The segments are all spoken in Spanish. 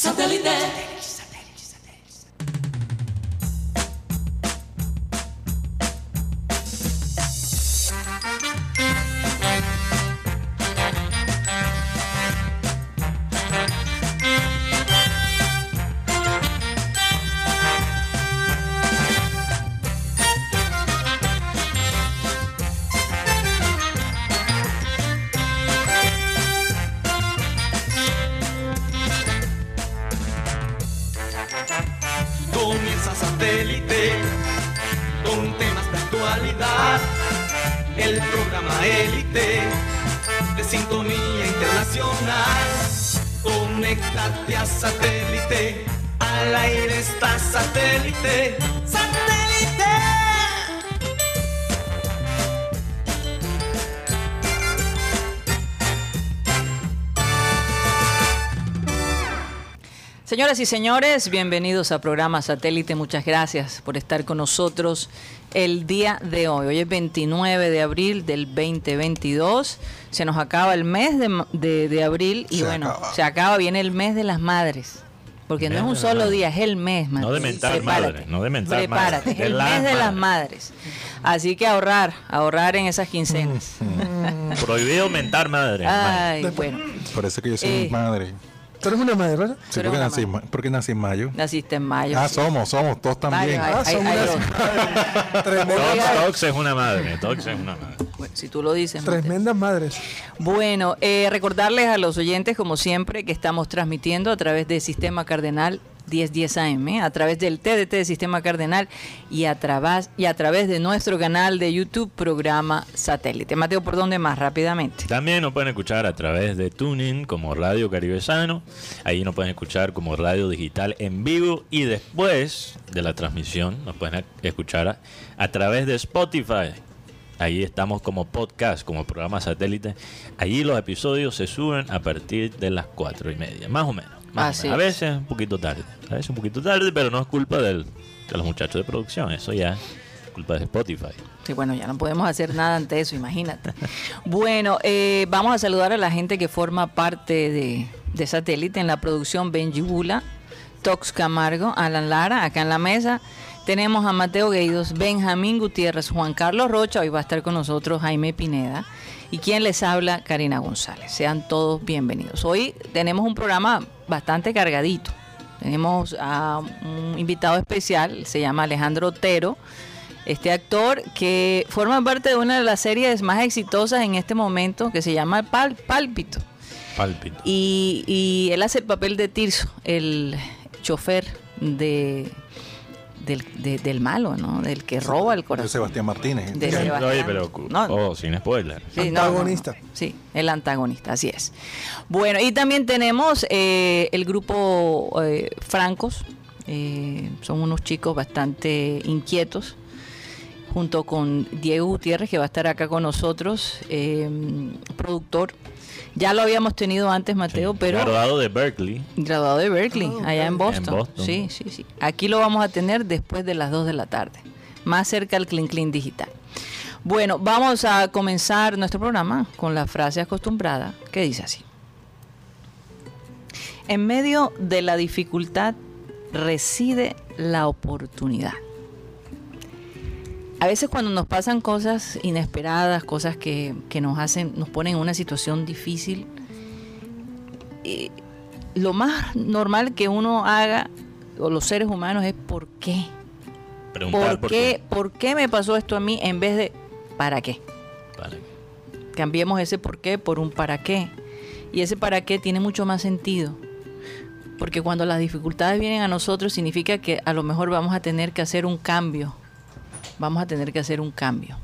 Satellite. Señoras y señores, bienvenidos a programa Satélite. Muchas gracias por estar con nosotros el día de hoy. Hoy es 29 de abril del 2022. Se nos acaba el mes de, de- de abril y Se bueno, acaba. se acaba, viene el mes de las madres. Porque no es un solo día, es el mes, No de Prepárate. madre, no de mentar Prepárate, madre, es el mes de las madres. Así que ahorrar, ahorrar en esas quincenas. Prohibido mentar madre. Ay, bueno, Por eso que yo soy Eh. madre. Tú eres una madre, ¿verdad? Sí, porque nací, porque nací en mayo. naciste en mayo. Ah, somos, somos, todos también. Hay- Ah, hay- hay unas- dos. Tremenda- Tox, Tox es una madre. Tox es una madre. Bueno, si tú lo dices. Mateo. tremendas madres. Bueno, eh, recordarles a los oyentes, como siempre, que estamos transmitiendo a través del Sistema Cardenal 1010 AM, ¿eh? a través del TDT de Sistema Cardenal y a, través, y a través de nuestro canal de YouTube, programa Satélite. Mateo, ¿por dónde más? Rápidamente. También nos pueden escuchar a través de Tuning como Radio Caribe Sano. Ahí nos pueden escuchar como radio digital en vivo. Y después de la transmisión nos pueden escuchar a, a través de Spotify. Ahí estamos como podcast, como programa satélite. Allí los episodios se suben a partir de las cuatro y media, más o menos. Más. A es. veces un poquito tarde. A veces un poquito tarde, pero no es culpa del- de los muchachos de producción. Eso ya es culpa de Spotify. Sí, bueno, ya no podemos hacer nada ante eso, imagínate. Bueno, eh, vamos a saludar a la gente que forma parte de, de Satélite en la producción Benji Bula, Tox Camargo, Alan Lara, acá en la mesa. Tenemos a Mateo Gueidos, Benjamín Gutiérrez, Juan Carlos Rocha, hoy va a estar con nosotros Jaime Pineda. Y quien les habla, Karina González. Sean todos bienvenidos. Hoy tenemos un programa bastante cargadito. Tenemos a un invitado especial, se llama Alejandro Otero este actor que forma parte de una de las series más exitosas en este momento que se llama Pálpito. Pálpito. Y, y él hace el papel de Tirso, el chofer de, del, de- del malo, ¿no? Del que roba el corazón. Sebastián Martínez. De Oye, Sebastián. pero No, oh, sin spoiler. Sí, no, no, no. Antagonista. Sí, el antagonista, así es. Bueno, y también tenemos eh, el grupo eh, Francos. eh, son unos chicos bastante inquietos. Junto con Diego Gutiérrez, que va a estar acá con nosotros, eh, productor. Ya lo habíamos tenido antes, Mateo, Sí, pero Graduado de Berkeley. graduado de Berkeley, allá en Boston. En Boston. Sí, sí, sí. Aquí lo vamos a tener después de las 2 de la tarde, más cerca al Clean Clean Digital. Bueno, vamos a comenzar nuestro programa con la frase acostumbrada que dice así. En medio de la dificultad reside la oportunidad. A veces cuando nos pasan cosas inesperadas, cosas que, que nos hacen, nos ponen en una situación difícil, eh, lo más normal que uno haga, o los seres humanos, es ¿por qué? Preguntar ¿Por qué, ¿Por qué me pasó esto a mí en vez de ¿para qué? Cambiemos ese por qué por un para qué. Y ese para qué tiene mucho más sentido. Porque cuando las dificultades vienen a nosotros significa que a lo mejor vamos a tener que hacer un cambio. Vamos a tener que hacer un cambio.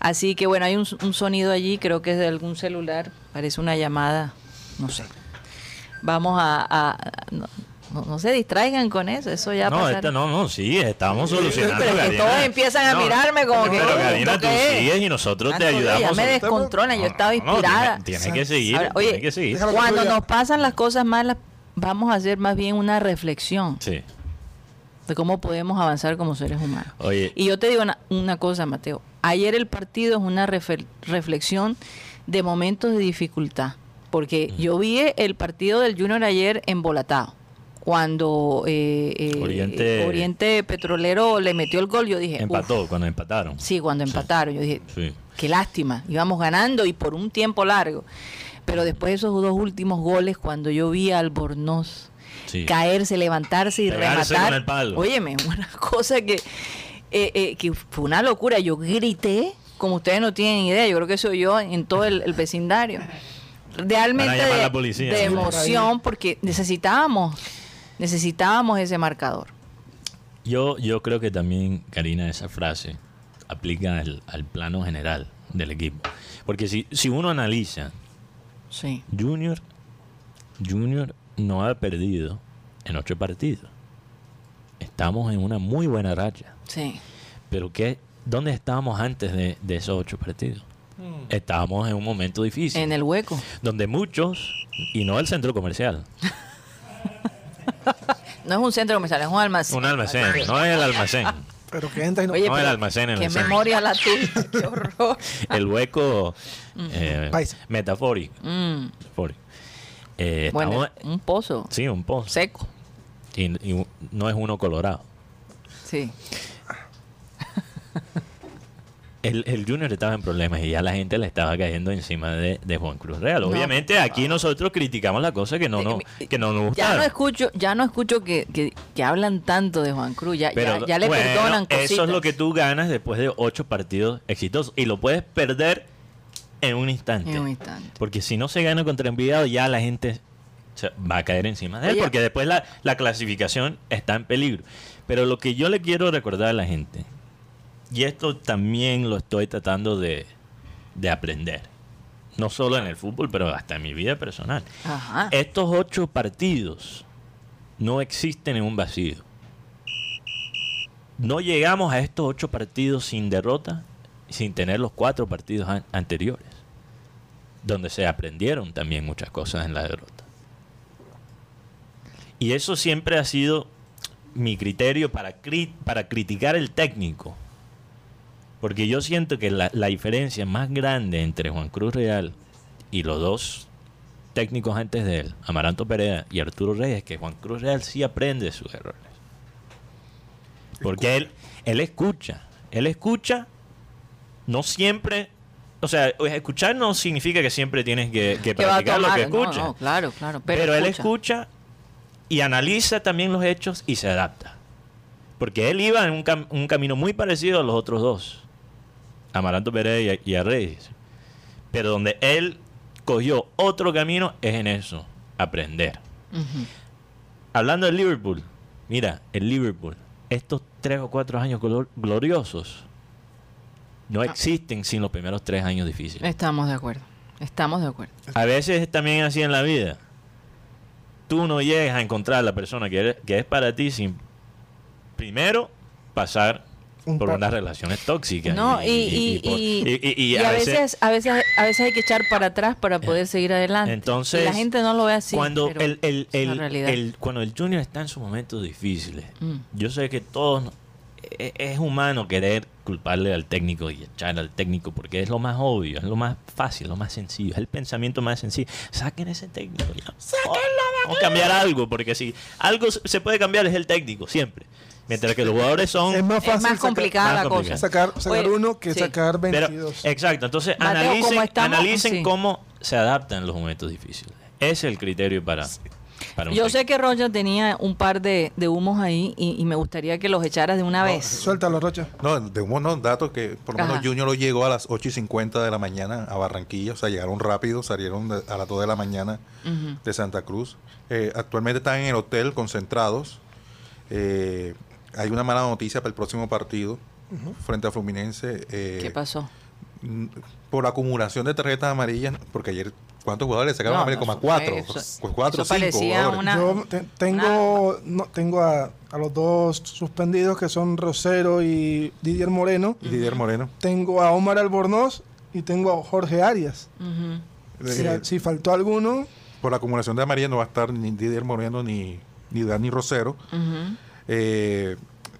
Así que bueno, hay un, un sonido allí, creo que es de algún celular, parece una llamada, no sé. Vamos a... no, no- no se distraigan con eso, eso ya No, esta no, no, sí, estamos solucionando. Pero es que todos empiezan a mirarme como que, Pero "Oh, Karina, ¿esto tú qué es?" sigues y nosotros te Ah, ayudamos. Ya me descontrolan, yo estaba inspirada. Tiene que seguir, Ahora, tiene oye, que seguir. Cuando nos pasan las cosas malas, vamos a hacer más bien una reflexión Sí. De cómo podemos avanzar como seres humanos. Oye, Y yo te digo una, una cosa, Mateo. Ayer el partido es una reflexión de momentos de dificultad. Porque yo vi el partido del Junior ayer embolatado. cuando eh, eh, Oriente- Oriente Petrolero le metió el gol, yo dije, Empató cuando empataron. Sí, cuando Sí. empataron, yo dije, Sí. qué lástima, íbamos ganando y por un tiempo largo. Pero después de esos dos últimos goles, cuando yo vi a Albornoz Sí. caerse, levantarse y Pegarse rematar, con el palo. óyeme, una cosa que, eh, eh, que fue una locura. Yo grité, como ustedes no tienen idea, yo creo que soy yo en todo el, el vecindario. Realmente de, policía. emoción, porque necesitábamos, necesitábamos ese marcador. Yo, yo creo que también, Karina, esa frase aplica al, al plano general del equipo. Porque si, si uno analiza, Sí. Junior, Junior no ha perdido en ocho partidos. Estamos en una muy buena racha. Sí. Pero ¿qué, ¿dónde estábamos antes de, de esos ocho partidos? Estábamos en un momento difícil. En el hueco. donde muchos, y no el centro comercial, No es un centro comercial, es un almacén. un almacén, no es el almacén, Pero que entra y no. Oye, no el almacén en qué el centro. memoria la tuya, qué horror. el hueco eh, Paisa. metafórico. Mm, metafórico. Eh, bueno, estamos- un pozo sí, un pozo. seco. Y, y no es uno colorado. Sí. El, el Junior estaba en problemas y ya la gente le estaba cayendo encima de, de Juan Cruz Real. Obviamente aquí nosotros criticamos la cosa que no, no, que no nos Ya gustaron. no escucho, ya no escucho que, que, que hablan tanto de Juan Cruz, ya, Pero ya, ya le bueno, perdonan cositas. Eso es lo que tú ganas después de ocho partidos exitosos. Y lo puedes perder en un instante. En un instante. Porque si no se gana contra Enviado, ya la gente se va a caer encima de él. Oye. Porque después la, la clasificación está en peligro. Pero lo que yo le quiero recordar a la gente, y esto también lo estoy tratando de, de aprender. No solo en el fútbol, pero hasta en mi vida personal. Ajá. Estos ocho partidos no existen en un vacío. No llegamos a estos ocho partidos sin derrota, sin tener los cuatro partidos an- anteriores, donde se aprendieron también muchas cosas en la derrota. Y eso siempre ha sido mi criterio para, cri- para criticar el técnico. Porque yo siento que la, la diferencia más grande entre Juan Cruz Real y los dos técnicos antes de él, Amaranto Perea y Arturo Reyes, que Juan Cruz Real sí aprende de sus errores. Porque él, él escucha, él escucha, no siempre, o sea, escuchar no significa que siempre tienes que, a practicar lo que tomar, no, claro, claro. Pero, Pero, él escucha. y analiza también los hechos y se adapta. Porque él iba en un, cam- un camino muy parecido a los otros dos, Amaranto Perea y, y a Reyes. Pero donde él cogió otro camino es en eso, aprender. Hablando del Liverpool, mira, el Liverpool, estos tres o cuatro años glor- gloriosos no existen sin los primeros tres años difíciles. Estamos de acuerdo. Estamos de acuerdo. A veces es también así en la vida. Tú no llegas a encontrar a la persona que, eres- que es para ti sin primero pasar Un por unas relaciones tóxicas. No, y, y, por- y- y- y- y y a veces, a veces, a veces hay que echar para atrás para poder seguir adelante. Entonces, Y la gente no lo ve así. cuando el, cuando el junior está en sus momentos difíciles, Mm. yo sé que todos es humano querer culparle al técnico y echar al técnico porque es lo más obvio, es lo más fácil, lo más sencillo, es el pensamiento más sencillo. Saquen ese técnico ya. Vamos a cambiar algo porque si algo se puede cambiar es el técnico siempre. Mientras que los jugadores son Es más es fácil más sacar- complicada más la cosa. complicado. sacar, sacar Oye, uno que sí. sacar Pero, 22. exacto, entonces Mateo, analicen, ¿cómo estamos? analicen Sí. cómo se adaptan en los momentos difíciles. Ese es el criterio para, Yo sé que Roger tenía un par de, de humos ahí y, y me gustaría que los echaras de una vez. Suéltalo, Rocha. No, de unos datos que por lo menos. Junior lo llegó a las 8 y 50 de la mañana a Barranquilla, o sea, llegaron rápido, salieron de- a las 2 de la mañana de Santa Cruz. Eh, actualmente están en el hotel concentrados. Eh, hay una mala noticia para el próximo partido frente a Fluminense. eh, ¿Qué pasó? por acumulación de tarjetas amarillas, porque ayer, ¿cuántos jugadores sacaron No, amarilla? no, Como a eso cuatro, eso- pues cuatro, eso cinco jugadores. una- Yo te- tengo, no, tengo a, a los dos suspendidos que son Rosero y Didier Moreno. Y Didier Moreno. Tengo a Omar Albornoz y tengo a Jorge Arias. Si, Eh, si faltó alguno, por la acumulación de amarilla no va a estar ni Didier Moreno ni, ni Dani Rosero. Eh,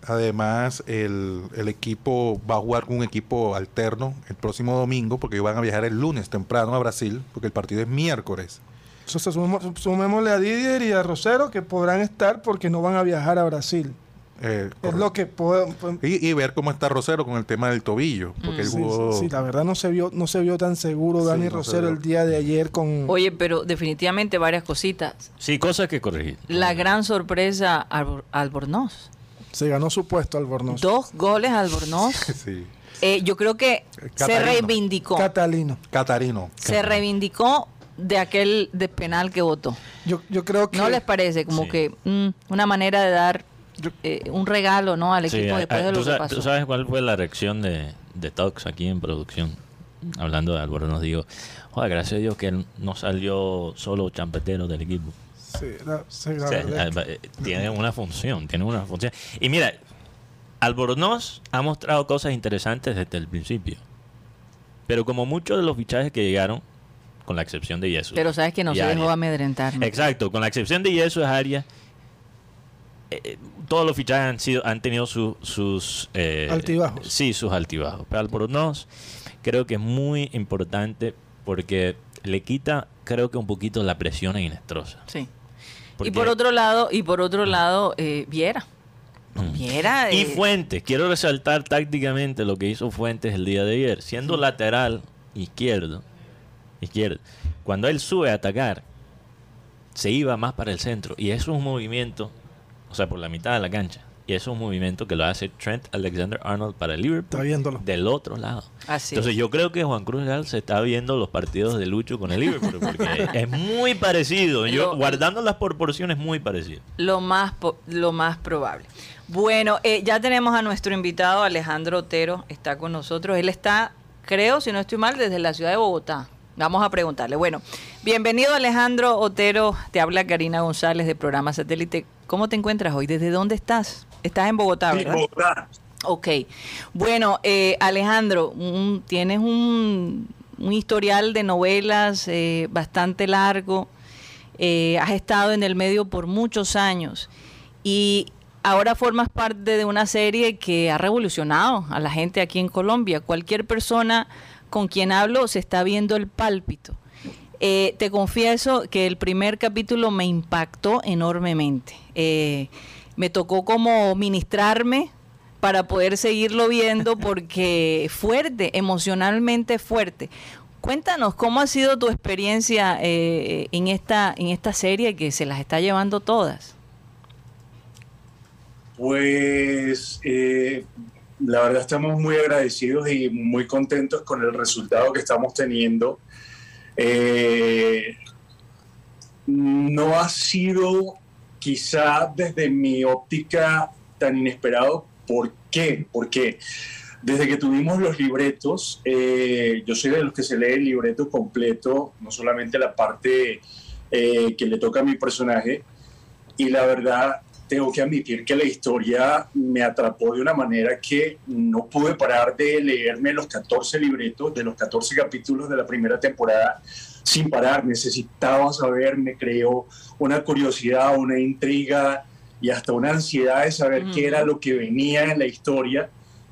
además, el, el equipo va a jugar con un equipo alterno el próximo domingo, porque ellos van a viajar el lunes temprano a Brasil, porque el partido es miércoles. Entonces, sumemos- sumémosle a Didier y a Rosero que podrán estar porque no van a viajar a Brasil. Eh, Es lo que puedo... pues, y, y ver cómo está Rosero con el tema del tobillo. Porque él Sí, jugó- sí, sí, la verdad no se vio, no se vio tan seguro Sí, Dani no Rosero el día de ayer con... Oye, pero definitivamente varias cositas. Sí, cosas que corregir. La gran sorpresa, Albor- Albornoz. Se ganó su puesto Albornoz. Dos goles Albornoz. sí. Eh, yo creo que se reivindicó. Catalino. Catarino. se reivindicó de aquel de penal que votó. Yo, yo creo que... ¿No les parece? Como Sí. que mm, una manera de dar eh, un regalo ¿no? al equipo ah, después ah, de lo ¿tú, que sa- pasó. tú sabes cuál fue la reacción de, de Tox aquí en producción? Hablando de Álvaro, nos digo, joder, gracias a Dios que él no salió solo champetero del equipo. Sí, la- sí, la O sea, verdad. eh, tiene una función, tiene una función. Y mira, Albornoz ha mostrado cosas interesantes desde el principio. Pero como muchos de los fichajes que llegaron, con la excepción de Jesús. Pero sabes que no se dejó amedrentar. ¿no? Exacto, con la excepción de Jesús Arias, eh, eh, todos los fichajes han sido han tenido su- sus eh, Altibajos. Sí, sus altibajos. Pero Albornoz creo que es muy importante porque le quita, creo que un poquito la presión a Inestrosa. Sí. Porque- Y por otro lado, y por otro lado, eh, Viera. Viera. Y Fuentes, quiero resaltar tácticamente lo que hizo Fuentes el día de ayer, siendo lateral izquierdo, izquierdo. Cuando él sube a atacar, se iba más para el centro y eso es un movimiento, o sea, por la mitad de la cancha. Y eso es un movimiento que lo hace Trent Alexander Arnold para el Está Liverpool viéndolo. del otro lado. Así Entonces es. yo creo que Juan Cruz Real se está viendo los partidos de Lucho con el Liverpool porque es muy parecido. Yo Lo- guardando las proporciones muy parecido. Lo más, po- lo más probable. Bueno, eh, ya tenemos a nuestro invitado Alejandro Otero, está con nosotros. Él está, creo, si no estoy mal, desde la ciudad de Bogotá. Vamos a preguntarle. Bueno, bienvenido Alejandro Otero, te habla Karina González de programa Satélite. ¿Cómo te encuentras hoy? ¿Desde dónde estás? Estás en Bogotá, Sí, ¿verdad? Bogotá. Ok. Bueno, eh, Alejandro, un- tienes un, un historial de novelas eh, bastante largo. Eh, has estado en el medio por muchos años y ahora formas parte de una serie que ha revolucionado a la gente aquí en Colombia. Cualquier persona con quien hablo se está viendo el pálpito. Eh, te confieso que el primer capítulo me impactó enormemente. Eh, me tocó como ministrarme para poder seguirlo viendo porque fuerte, emocionalmente fuerte. Cuéntanos cómo ha sido tu experiencia eh, en esta en esta serie que se las está llevando todas. Pues eh, la verdad estamos muy agradecidos y muy contentos con el resultado que estamos teniendo. Eh, no ha sido quizá desde mi óptica tan inesperado. ¿Por qué? Porque desde que tuvimos los libretos, eh, yo soy de los que se lee el libreto completo, no solamente la parte eh, que le toca a mi personaje, y la verdad tengo que admitir que la historia me atrapó de una manera que no pude parar de leerme los 14 libretos de los 14 capítulos de la primera temporada sin parar. Necesitaba saber, me creó una curiosidad, una intriga y hasta una ansiedad de saber qué era lo que venía en la historia,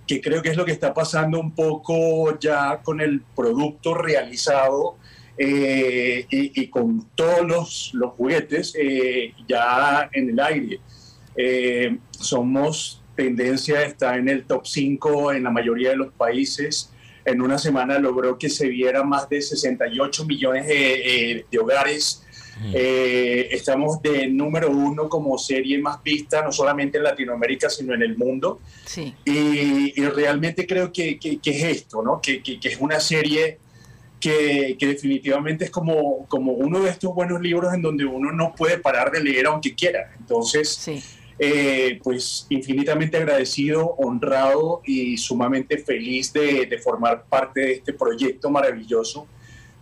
que creo que es lo que está pasando un poco ya con el producto realizado eh, y, y con todos los, los juguetes eh, ya en el aire. Eh, somos tendencia, está en el top 5 en la mayoría de los países. En una semana logró que se viera más de 68 millones de, eh, de hogares. Eh, estamos de número uno como serie más vista, no solamente en Latinoamérica, sino en el mundo. Sí. Y, y realmente creo que, que- que es esto, ¿no? Que, que- que es una serie que, que definitivamente es como, como uno de estos buenos libros en donde uno no puede parar de leer aunque quiera. Entonces, Sí. Eh, pues infinitamente agradecido, honrado y sumamente feliz de, de formar parte de este proyecto maravilloso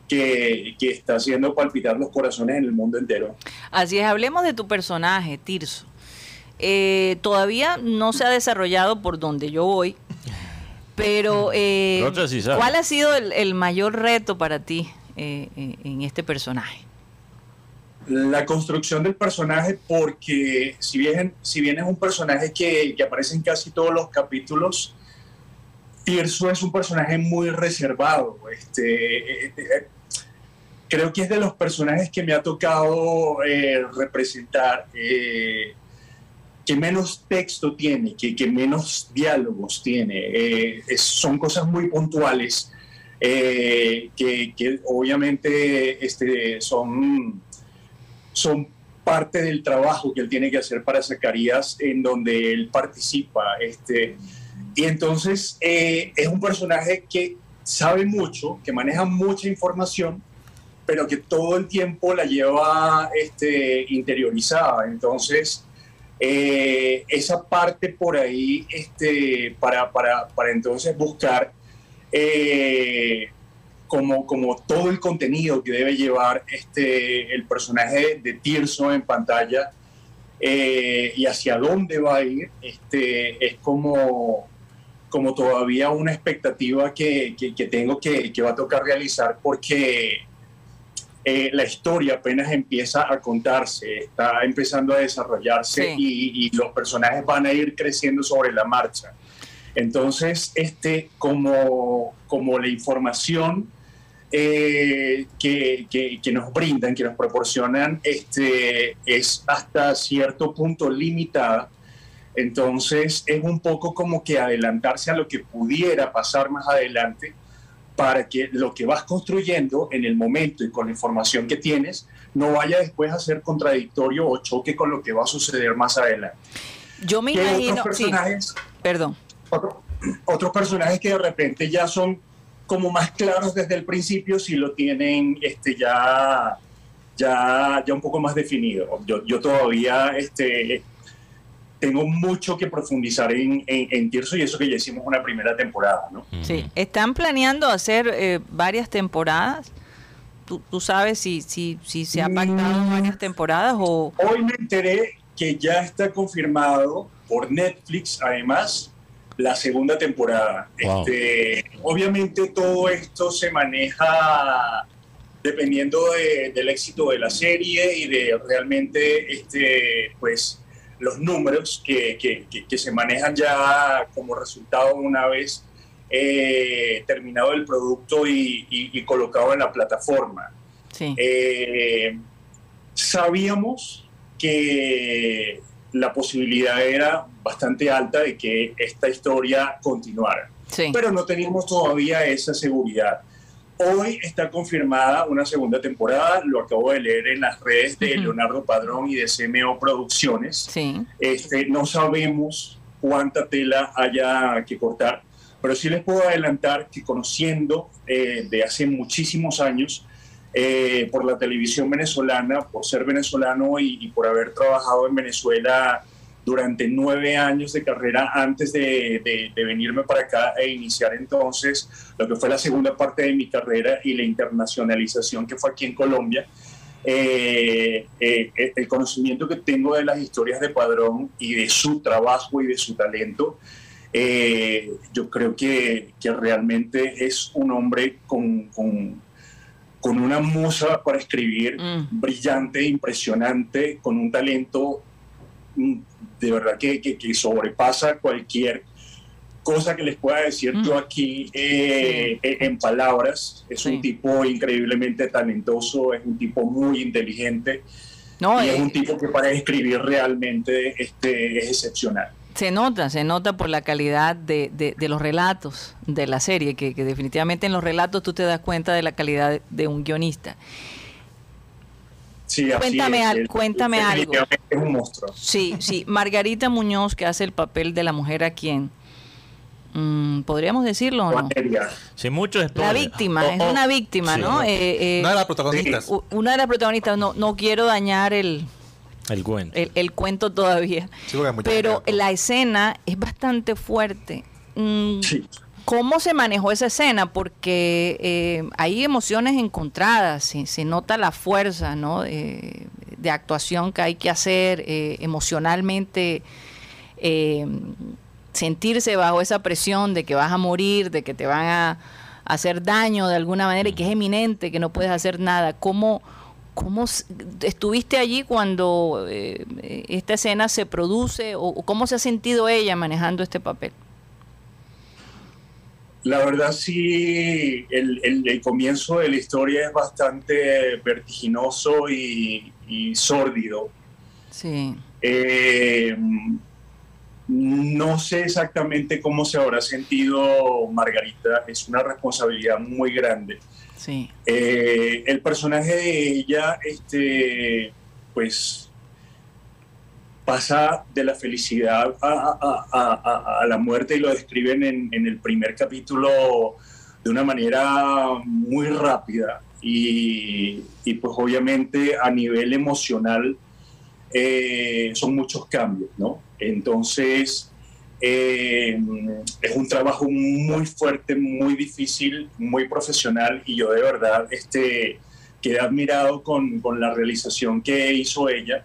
que, que está haciendo palpitar los corazones en el mundo entero. Así es, hablemos de tu personaje, Tirso. Eh, todavía no se ha desarrollado por donde yo voy, pero eh. ¿cuál ha sido el, el mayor reto para ti eh, eh, en este personaje? La construcción del personaje porque si bien, es un personaje que, aparece en casi todos los capítulos, Tirso es un personaje muy reservado. Este, eh, eh, creo que es de los personajes que me ha tocado eh, representar, que menos texto tiene, que, menos diálogos tiene. Son cosas muy puntuales que, que obviamente este, son, son parte del trabajo que él tiene que hacer para Zacarías, en donde él participa. Este, y entonces eh, es un personaje que sabe mucho, que maneja mucha información, pero que todo el tiempo la lleva este, interiorizada. Entonces, eh, esa parte por ahí, este, para, para, para entonces buscar eh, como, como todo el contenido que debe llevar este, el personaje de Tirso en pantalla eh, y hacia dónde va a ir, este, es como, como todavía una expectativa que, que- que tengo que, que va a tocar realizar porque eh, la historia apenas empieza a contarse, está empezando a desarrollarse Sí. y, y los personajes van a ir creciendo sobre la marcha. Entonces, este, como, como la información eh, que, que- que nos brindan, que nos proporcionan, este, es hasta cierto punto limitada. Entonces, es un poco como que adelantarse a lo que pudiera pasar más adelante para que lo que vas construyendo en el momento y con la información que tienes no vaya después a ser contradictorio o choque con lo que va a suceder más adelante. Yo me ¿Qué imagino, otros sí, personajes, perdón. otro- otros personajes que de repente ya son como más claros desde el principio si lo tienen este ya ya ya un poco más definido yo, yo todavía este tengo mucho que profundizar en, en, en Tirso y eso que ya hicimos una primera temporada ¿no? Sí, están planeando hacer eh, varias temporadas. ¿Tú, tú sabes si, si, si se ha pactado Mm. varias temporadas o... Hoy me enteré que ya está confirmado por Netflix, además, la segunda temporada. Wow. Este, obviamente todo esto se maneja dependiendo de- del éxito de la serie y de realmente este, pues, los números que, que- que- que se manejan ya como resultado una vez eh, terminado el producto y- y- y colocado en la plataforma. Sí, Eh, sabíamos que la posibilidad era bastante alta de que esta historia continuara, sí. pero no teníamos todavía esa seguridad. Hoy está confirmada una segunda temporada, lo acabo de leer en las redes de. Leonardo Padrón y de CMO Producciones. Sí, Este, no sabemos cuánta tela haya que cortar, pero sí les puedo adelantar que conociendo eh, de hace muchísimos años eh, por la televisión venezolana, por ser venezolano y, y por haber trabajado en Venezuela durante nueve años de carrera antes de, de- de venirme para acá e iniciar entonces lo que fue la segunda parte de mi carrera y la internacionalización que fue aquí en Colombia. Eh, eh, el conocimiento que tengo de las historias de Padrón y de su trabajo y de su talento, eh, yo creo que, que realmente es un hombre con, con- con una musa para escribir Mm. brillante, impresionante, con un talento mm, de verdad que, que- que sobrepasa cualquier cosa que les pueda decir Mm. yo aquí eh, en palabras. Es Sí. un tipo increíblemente talentoso, es un tipo muy inteligente no, y es eh, un tipo que para escribir realmente este, es excepcional. Se nota, se nota por la calidad de, de- de los relatos de la serie, que, que definitivamente en los relatos tú te das cuenta de la calidad de, un guionista. Sí, así Cuéntame es. al- Él cuéntame algo. Es un monstruo. Sí, sí, Margarita Muñoz, que hace el papel de la mujer a quien, mm, podríamos decirlo o no, la víctima, Oh, es oh. una víctima, Sí. ¿no? Eh, eh, Una de las protagonistas. u- una de las protagonistas, no, no quiero dañar el, El cuento. el, el cuento todavía, Sí, pero la escena es bastante fuerte. Mm, Sí. ¿Cómo se manejó esa escena? Porque eh, hay emociones encontradas, se, se nota la fuerza ¿no? Eh, de actuación que hay que hacer eh, emocionalmente, eh, sentirse bajo esa presión de que vas a morir, de que te van a hacer daño de alguna manera y que es eminente, que no puedes hacer nada. ¿Cómo, cómo estuviste allí cuando eh, esta escena se produce o o cómo se ha sentido ella manejando este papel? La verdad sí, el, el- el comienzo de la historia es bastante vertiginoso y, y sórdido. Sí. Eh, no sé exactamente cómo se habrá sentido Margarita, es una responsabilidad muy grande. Sí. Eh, el personaje de ella, este, pues, pasa de la felicidad a, la muerte y lo describen en, el primer capítulo de una manera muy rápida y, y, pues obviamente a nivel emocional eh, son muchos cambios, ¿no? Entonces, eh, es un trabajo muy fuerte, muy difícil, muy profesional y yo de verdad este, quedé admirado con, con la realización que hizo ella.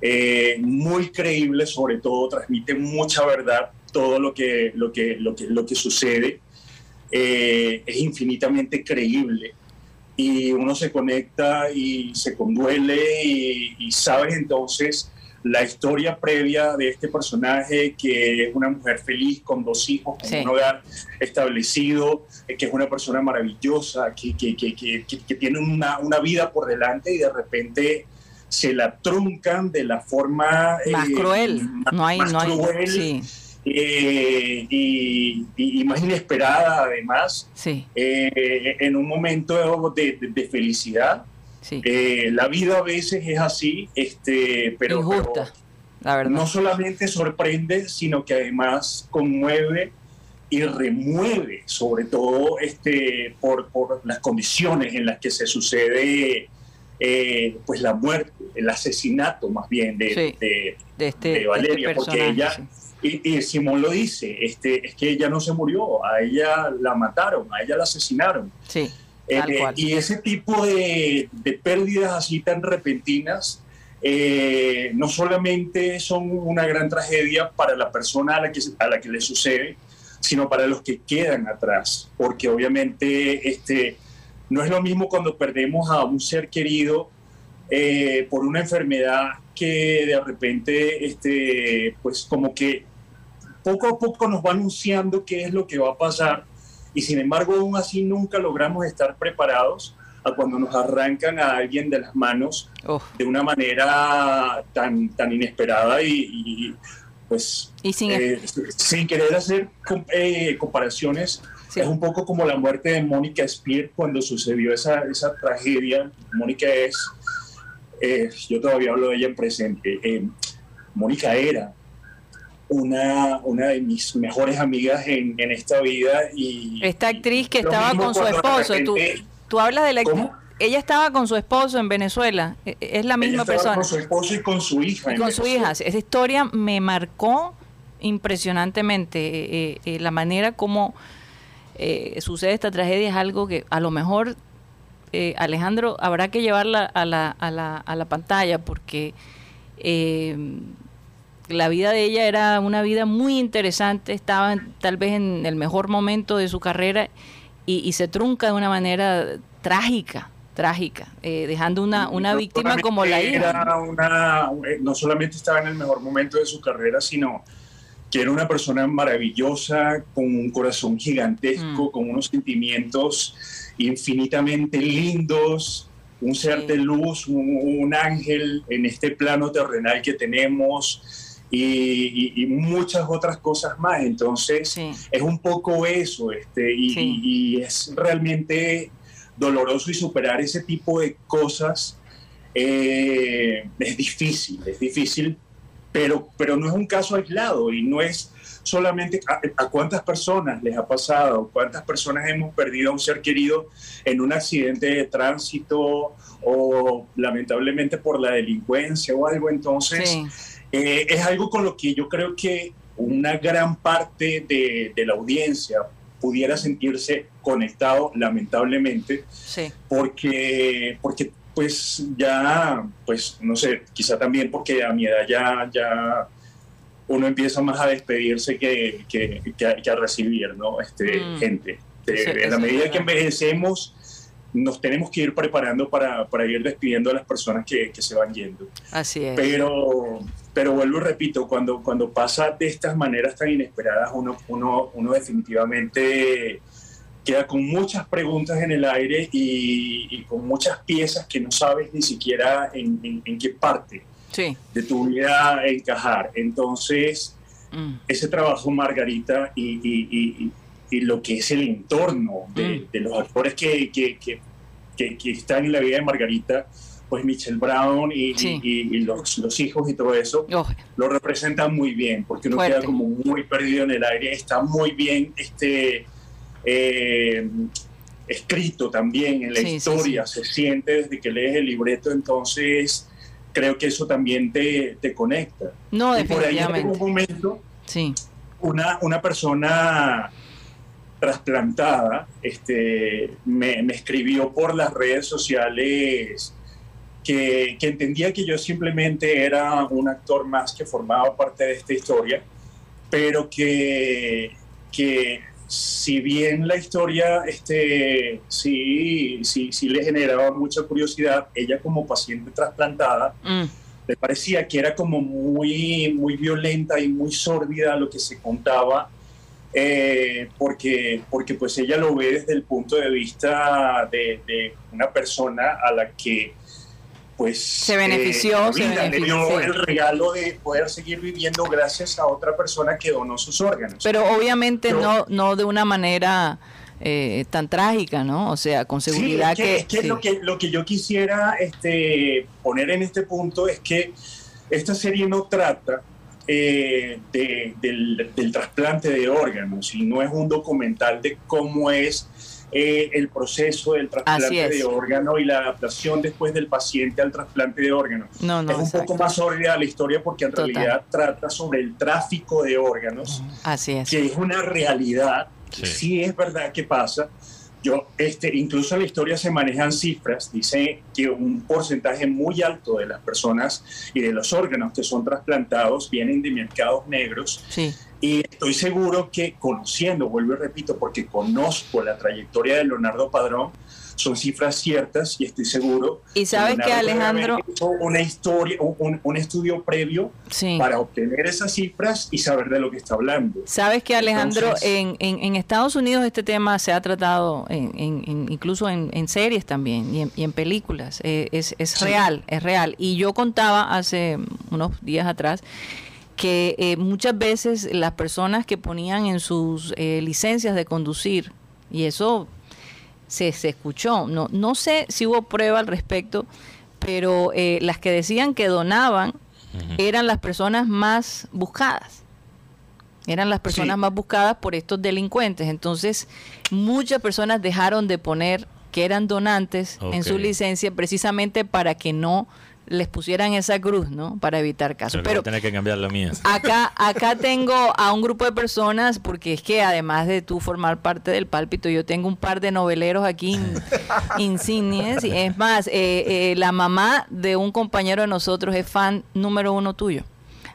Eh, muy creíble, sobre todo, transmite mucha verdad todo lo que, lo que, lo que, lo que sucede. Eh, es infinitamente creíble y uno se conecta y se conduele y, y sabes entonces la historia previa de este personaje que es una mujer feliz con dos hijos, con Sí. un hogar establecido, eh, que es una persona maravillosa, que, que, que, que, tiene una, una vida por delante y de repente se la truncan de la forma Más eh, cruel. más- No hay, más no hay. cruel, Sí, eh, y, y- y más inesperada además sí, eh, en un momento de, de- de felicidad. Sí. Eh, la vida a veces es así, este, pero, Injusta, la pero verdad. no solamente sorprende, sino que además conmueve y remueve, sobre todo este, por, por las condiciones en las que se sucede eh, pues la muerte, el asesinato más bien de, Sí. de- de este, de de Valeria, este porque ella- sí. y, y Simón lo dice, este, es que ella no se murió, a ella la mataron, a ella la asesinaron. Sí, tal Eh, cual. y ese tipo de, de pérdidas así tan repentinas eh, no solamente son una gran tragedia para la persona a la, que, a la que le sucede, sino para los que quedan atrás, porque obviamente este, no es lo mismo cuando perdemos a un ser querido eh, por una enfermedad que de repente, este, pues como que poco a poco nos va anunciando qué es lo que va a pasar y sin embargo aún así nunca logramos estar preparados a cuando nos arrancan a alguien de las manos de una manera tan, tan inesperada y, y, pues Y sin eh, sin querer hacer eh, comparaciones, Sí. es un poco como la muerte de Mónica Spear cuando sucedió esa, esa tragedia. Mónica es, eh, yo todavía hablo de ella en presente, eh, Mónica era una, una de mis mejores amigas en, en esta vida y... Esta actriz que estaba con su esposo, tú, repente- tú hablas de la ¿Cómo? ella estaba con su esposo en Venezuela, e- es la misma persona. con su esposo y con su hija. Y con su Venezuela. hija. Esa historia me marcó impresionantemente. eh, eh, eh, la manera como eh, sucede esta tragedia es algo que a lo mejor, eh, Alejandro, habrá que llevarla a la, a la, a la pantalla porque eh, la vida de ella era una vida muy interesante, estaba tal vez en el mejor momento de su carrera y, y se trunca de una manera trágica, trágica, eh, dejando una, una No víctima como la hija. era una- eh, no solamente estaba en el mejor momento de su carrera, sino que era una persona maravillosa, con un corazón gigantesco, Mm. con unos sentimientos infinitamente lindos, un ser Sí. de luz, un, un ángel en este plano terrenal que tenemos y, y- y muchas otras cosas más. Entonces, Sí. es un poco eso, este, y, Sí. y- y es realmente doloroso y superar ese tipo de cosas eh, es difícil, es difícil, pero, pero no es un caso aislado y no es solamente a, a cuántas personas les ha pasado, cuántas personas hemos perdido a un ser querido en un accidente de tránsito o lamentablemente por la delincuencia o algo, entonces... Sí. Eh, es algo con lo que yo creo que una gran parte de, de la audiencia pudiera sentirse conectado, lamentablemente, Sí. porque, porque pues ya, pues no sé, quizá también porque a mi edad ya, ya uno empieza más a despedirse que, que, que a, que a recibir, ¿no? Este, Mm. gente. De- Eso- en la medida que envejecemos, nos tenemos que ir preparando para, para ir despidiendo a las personas que, que, se van yendo. Así es. Pero, pero vuelvo y repito, cuando, cuando pasa de estas maneras tan inesperadas, uno, uno, uno definitivamente queda con muchas preguntas en el aire y, y, con muchas piezas que no sabes ni siquiera en, en, en qué parte sí. de tu vida encajar. Entonces, mm. ese trabajo, Margarita, y, y, y, lo que es el entorno de, mm. de los actores que, que, que, que, están en la vida de Margarita, pues Michelle Brown y, sí. los, los, hijos y todo eso, oh. lo representan muy bien, porque uno Fuerte. queda como muy perdido en el aire. Está muy bien este... Eh, escrito también en la Sí, historia, sí. se siente desde que lees el libreto, entonces creo que eso también te, te conecta. No, y por ahí en definitivamente. algún momento, Sí. una, una persona trasplantada este, me, me escribió por las redes sociales que, que entendía que yo simplemente era un actor más que formaba parte de esta historia, pero que, que si bien la historia este, sí, sí, sí le generaba mucha curiosidad, ella como paciente trasplantada, Mm. le parecía que era como muy, muy violenta y muy sórdida lo que se contaba, eh, porque, porque pues ella lo ve desde el punto de vista de, de una persona a la que pues Se benefició, eh, se dio benefició, sí. el regalo de poder seguir viviendo gracias a otra persona que donó sus órganos. Pero obviamente no, no de una manera eh, tan trágica, ¿no? O sea, con seguridad Sí, es que, que... es que sí. lo que lo que yo quisiera este, poner en este punto es que esta serie no trata eh, de- del, del trasplante de órganos y no es un documental de cómo es eh, el proceso del trasplante de órgano y la adaptación después del paciente al trasplante de órgano. No, no, es un exacto. poco más sórdida la historia porque en Total. realidad trata sobre el tráfico de órganos Así es. que es una realidad, Sí. sí. es verdad que pasa. Yo, este, incluso en la historia se manejan cifras, dice que un porcentaje muy alto de las personas y de los órganos que son trasplantados vienen de mercados negros Sí. y estoy seguro que conociendo, vuelvo y repito, porque conozco la trayectoria de Leonardo Padrón, son cifras ciertas y estoy seguro. Y sabes que Alejandro... una historia, un, estudio previo Sí. para obtener esas cifras y saber de lo que está hablando. Sabes que Alejandro, Entonces- en, en, en Estados Unidos este tema se ha tratado en, en- en- incluso en, series también y en, y películas. Eh, es es Sí. real, es real. Y yo contaba hace unos días atrás que eh, muchas veces las personas que ponían en sus eh, licencias de conducir, y eso se, se escuchó, no, no sé si hubo prueba al respecto, pero eh, las que decían que donaban eran las personas más buscadas. Eran las personas Sí. más buscadas por estos delincuentes. Entonces, muchas personas dejaron de poner que eran donantes en su licencia precisamente para que no les pusieran esa cruz, ¿no? Para evitar casos. Pero tener que cambiar la mía. acá, acá tengo a un grupo de personas, porque es que además de tú formar parte del pálpito, yo tengo un par de noveleros aquí in- insignes. Y es más, eh, eh, la mamá de un compañero de nosotros es fan número uno tuyo.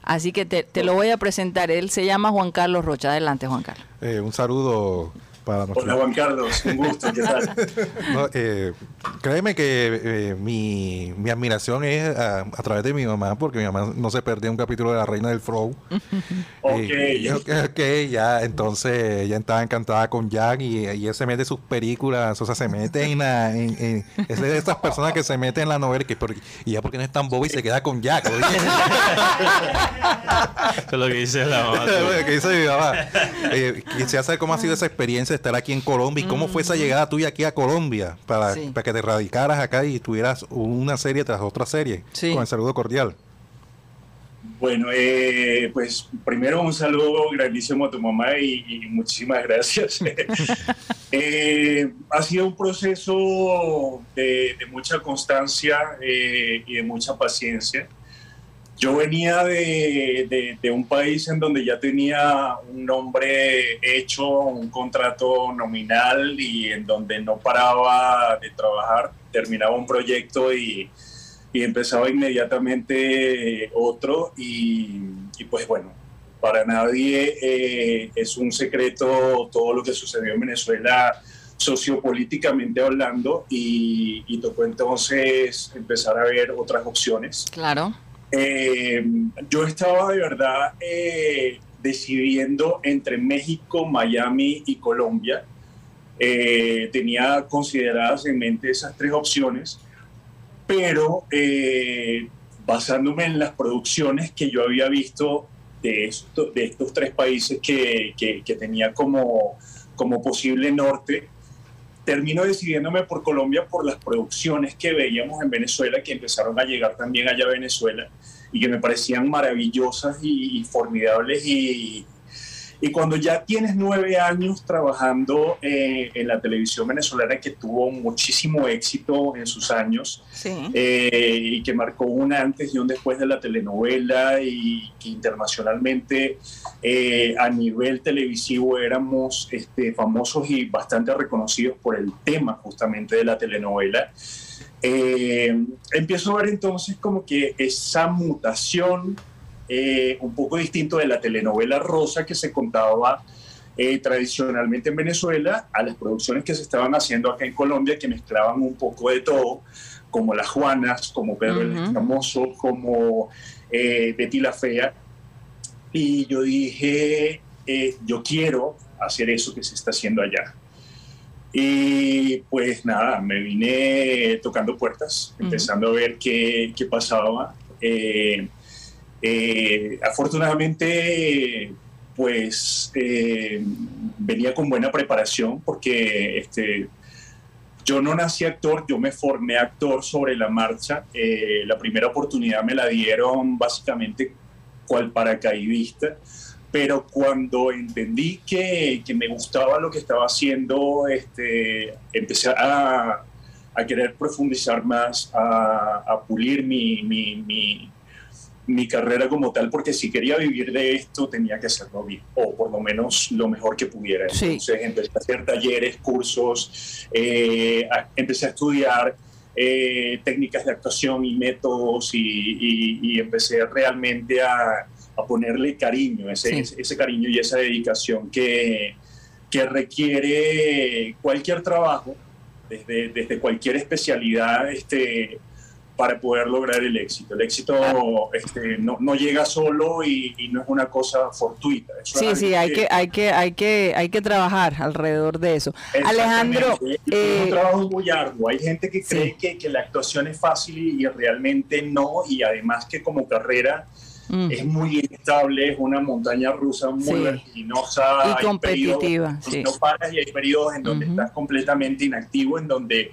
Así que te, te lo voy a presentar. Él se llama Juan Carlos Rocha. Adelante, Juan Carlos. Eh, un saludo para Hola. Juan Carlos, un gusto, ¿qué tal? No, eh, créeme que eh, mi, mi admiración es a, a través de mi mamá, porque mi mamá no se perdía un capítulo de La Reina del Flow. Ok. Eh, ok, ok, ya, entonces ella estaba encantada con Jack y, y él se mete sus películas, o sea, se mete en la. En, en- es de esas personas que se meten en la novela que, por- y ya porque no es tan bobo y se queda con Jack. oye. Eso es lo que dice la mamá. Lo que dice mi mamá. Eh, quisiera saber cómo ha sido esa experiencia estar aquí en Colombia y cómo fue esa llegada tuya aquí a Colombia para, Sí. para que te radicaras acá y tuvieras una serie tras otra serie. Sí. Con el saludo cordial. Bueno, eh, pues primero un saludo grandísimo a tu mamá y, y muchísimas gracias. Eh, ha sido un proceso de, de mucha constancia eh, y de mucha paciencia. Yo venía de, de- un país en donde ya tenía un nombre hecho, un contrato nominal y en donde no paraba de trabajar. Terminaba un proyecto y, y empezaba inmediatamente otro y, y pues bueno, para nadie eh, es un secreto todo lo que sucedió en Venezuela sociopolíticamente hablando y, y tocó entonces empezar a ver otras opciones. Claro. Eh, yo estaba de verdad eh, decidiendo entre México, Miami y Colombia. Eh, tenía consideradas en mente esas tres opciones, pero basándome en las producciones que yo había visto de, esto- de estos tres países que, tenía como posible norte, termino decidiéndome por Colombia por las producciones que veíamos en Venezuela, que empezaron a llegar también allá a Venezuela y que me parecían maravillosas y, y formidables. Y, y cuando ya tienes nueve años trabajando eh, en la televisión venezolana, que tuvo muchísimo éxito en sus años, Sí. eh, y que marcó un antes y un después de la telenovela y que internacionalmente eh, a nivel televisivo éramos este, famosos y bastante reconocidos por el tema justamente de la telenovela. Eh, empiezo a ver entonces como que esa mutación eh, un poco distinto de la telenovela rosa que se contaba eh, tradicionalmente en Venezuela a las producciones que se estaban haciendo acá en Colombia que mezclaban un poco de todo como Las Juanas, como Pedro el. Escamoso, como eh, Betty la Fea. Y yo dije, eh, yo quiero hacer eso que se está haciendo allá. Y pues nada, me vine tocando puertas, empezando a ver qué, qué pasaba. Eh, eh, afortunadamente, pues eh, venía con buena preparación porque este, yo no nací actor, yo me formé actor sobre la marcha. Eh, la primera oportunidad me la dieron básicamente cual paracaidista, pero cuando entendí que, que me gustaba lo que estaba haciendo, este, empecé a, a querer profundizar más, a, a pulir mi, mi, mi, mi carrera como tal, porque si quería vivir de esto tenía que hacerlo bien, o por lo menos lo mejor que pudiera. Sí. Entonces empecé a hacer talleres, cursos, eh, a- empecé a estudiar eh, técnicas de actuación y métodos y, y- y empecé realmente a, a ponerle cariño, ese, Sí. ese, ese cariño y esa dedicación que, que requiere cualquier trabajo, desde, desde cualquier especialidad, este, para poder lograr el éxito. El éxito este, no, no llega solo y, y no es una cosa fortuita. Eso Sí, sí, hay que, hay que, hay que, hay que trabajar alrededor de eso. Alejandro, es eh, un trabajo muy arduo. Hay gente que Sí. cree que, que la actuación es fácil y, y realmente no. Y además que como carrera mm, es muy inestable, es una montaña rusa muy Sí. vertiginosa. Y hay competitiva, periodos sí. No paras y hay periodos en donde estás completamente inactivo, en donde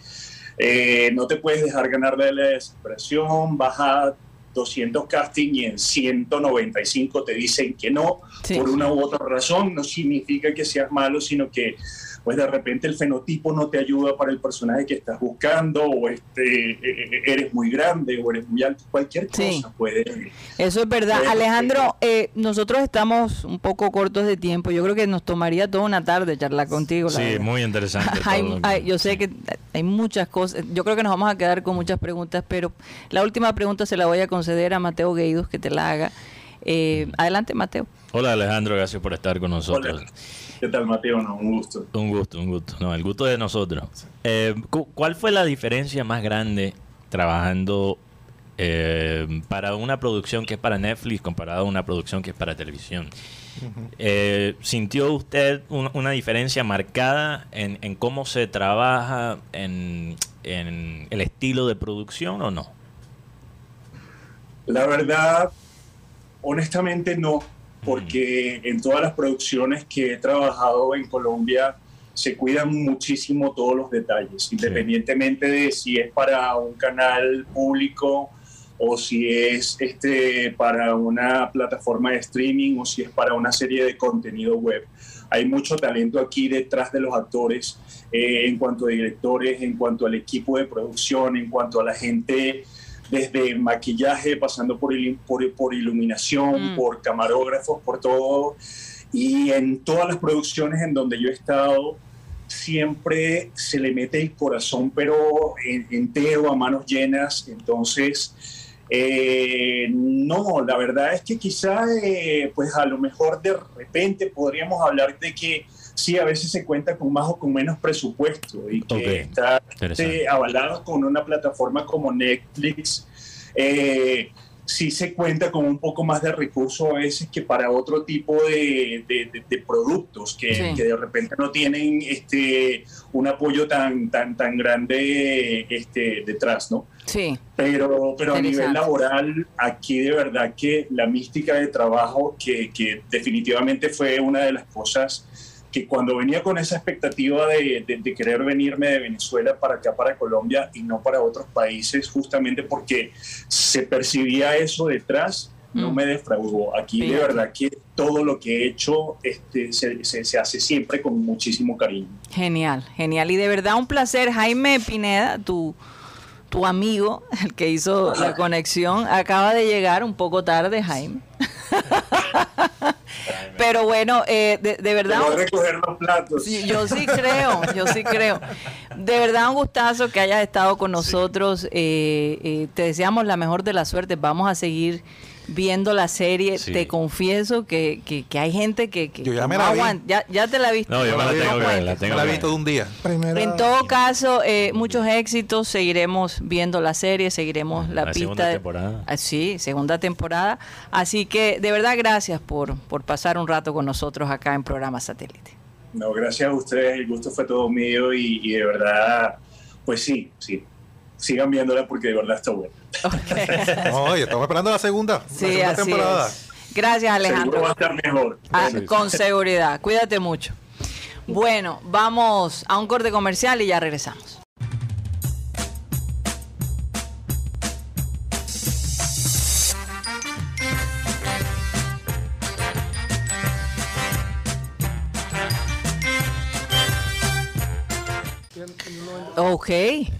eh, no te puedes dejar ganar de la desesperación, vas a 200 casting y en 195 te dicen que no, Sí. por una u otra razón, no significa que seas malo, sino que pues de repente el fenotipo no te ayuda para el personaje que estás buscando, o este, eh, eh, eres muy grande, o eres muy alto, cualquier Sí. cosa puede... Eso es verdad. Alejandro, eh, nosotros estamos un poco cortos de tiempo. Yo creo que nos tomaría toda una tarde charlar contigo. la Sí, verdad. muy interesante. Hay- yo sé que hay muchas cosas. Yo creo que nos vamos a quedar con muchas preguntas, pero la última pregunta se la voy a conceder a Mateo Gueidos que te la haga. Eh, adelante, Mateo. Hola Alejandro, gracias por estar con nosotros. Hola. ¿Qué tal, Mateo? No, un gusto. Un gusto, un gusto. No, el gusto de nosotros. Eh, cu- ¿Cuál fue la diferencia más grande trabajando eh, para una producción que es para Netflix comparado a una producción que es para televisión? Eh, ¿Sintió usted un- una diferencia marcada en, en cómo se trabaja, en, en el estilo de producción o no? La verdad, honestamente no, porque en todas las producciones que he trabajado en Colombia se cuidan muchísimo todos los detalles, independientemente de si es para un canal público o si es este para una plataforma de streaming o si es para una serie de contenido web. Hay mucho talento aquí detrás de los actores eh, en cuanto a directores, en cuanto al equipo de producción, en cuanto a la gente desde maquillaje, pasando por, il- por, por iluminación, Mm. por camarógrafos, por todo. Y en todas las producciones en donde yo he estado, siempre se le mete el corazón, pero en- entero, a manos llenas. Entonces, Eh, no, la verdad es que quizá, eh, pues a lo mejor de repente podríamos hablar de que sí, a veces se cuenta con más o con menos presupuesto y que está eh, avalado con una plataforma como Netflix. Eh, sí se cuenta con un poco más de recursos a veces que para otro tipo de, de- de- de productos que, Sí. que de repente no tienen este, un apoyo tan, tan, tan grande este, detrás, ¿no? Sí, Pero, pero a nivel laboral, aquí de verdad que la mística de trabajo, que, que definitivamente fue una de las cosas que cuando venía con esa expectativa de, de- de querer venirme de Venezuela para acá, para Colombia y no para otros países, justamente porque se percibía eso detrás, no Mm. me defraudó. Aquí de verdad que todo lo que he hecho este, se, se- se hace siempre con muchísimo cariño. genial, genial. Y de verdad un placer, Jaime Pineda, tu, tu amigo, el que hizo la conexión, acaba de llegar un poco tarde, Jaime. Pero bueno, eh, de, de verdad... Voy a recoger los platos. Sí, yo sí creo, yo sí creo. De verdad un gustazo que hayas estado con nosotros. Eh, eh, te deseamos la mejor de las suertes. Vamos a seguir viendo la serie. Sí. Te confieso que, que, que hay gente que, que Yo ya me la vi. Ya, ya te la viste. No, yo me la tengo que la tengo la he visto de un día. Primera, En todo caso, eh, muchos éxitos. Seguiremos viendo la serie, seguiremos la, La pista. segunda de- temporada. Ah, sí, segunda temporada. Así que de verdad gracias por, por pasar un rato con nosotros acá en Programa Satélite. No, gracias a ustedes, el gusto fue todo mío y, y de verdad, pues sí, sí, sigan viéndola porque de verdad está buena. No, y estamos esperando la segunda, la Sí, segunda así temporada. es. Gracias, Alejandro. va a estar mejor. Ah, con seguridad. Cuídate mucho. Bueno, vamos a un corte comercial y ya regresamos. Ok.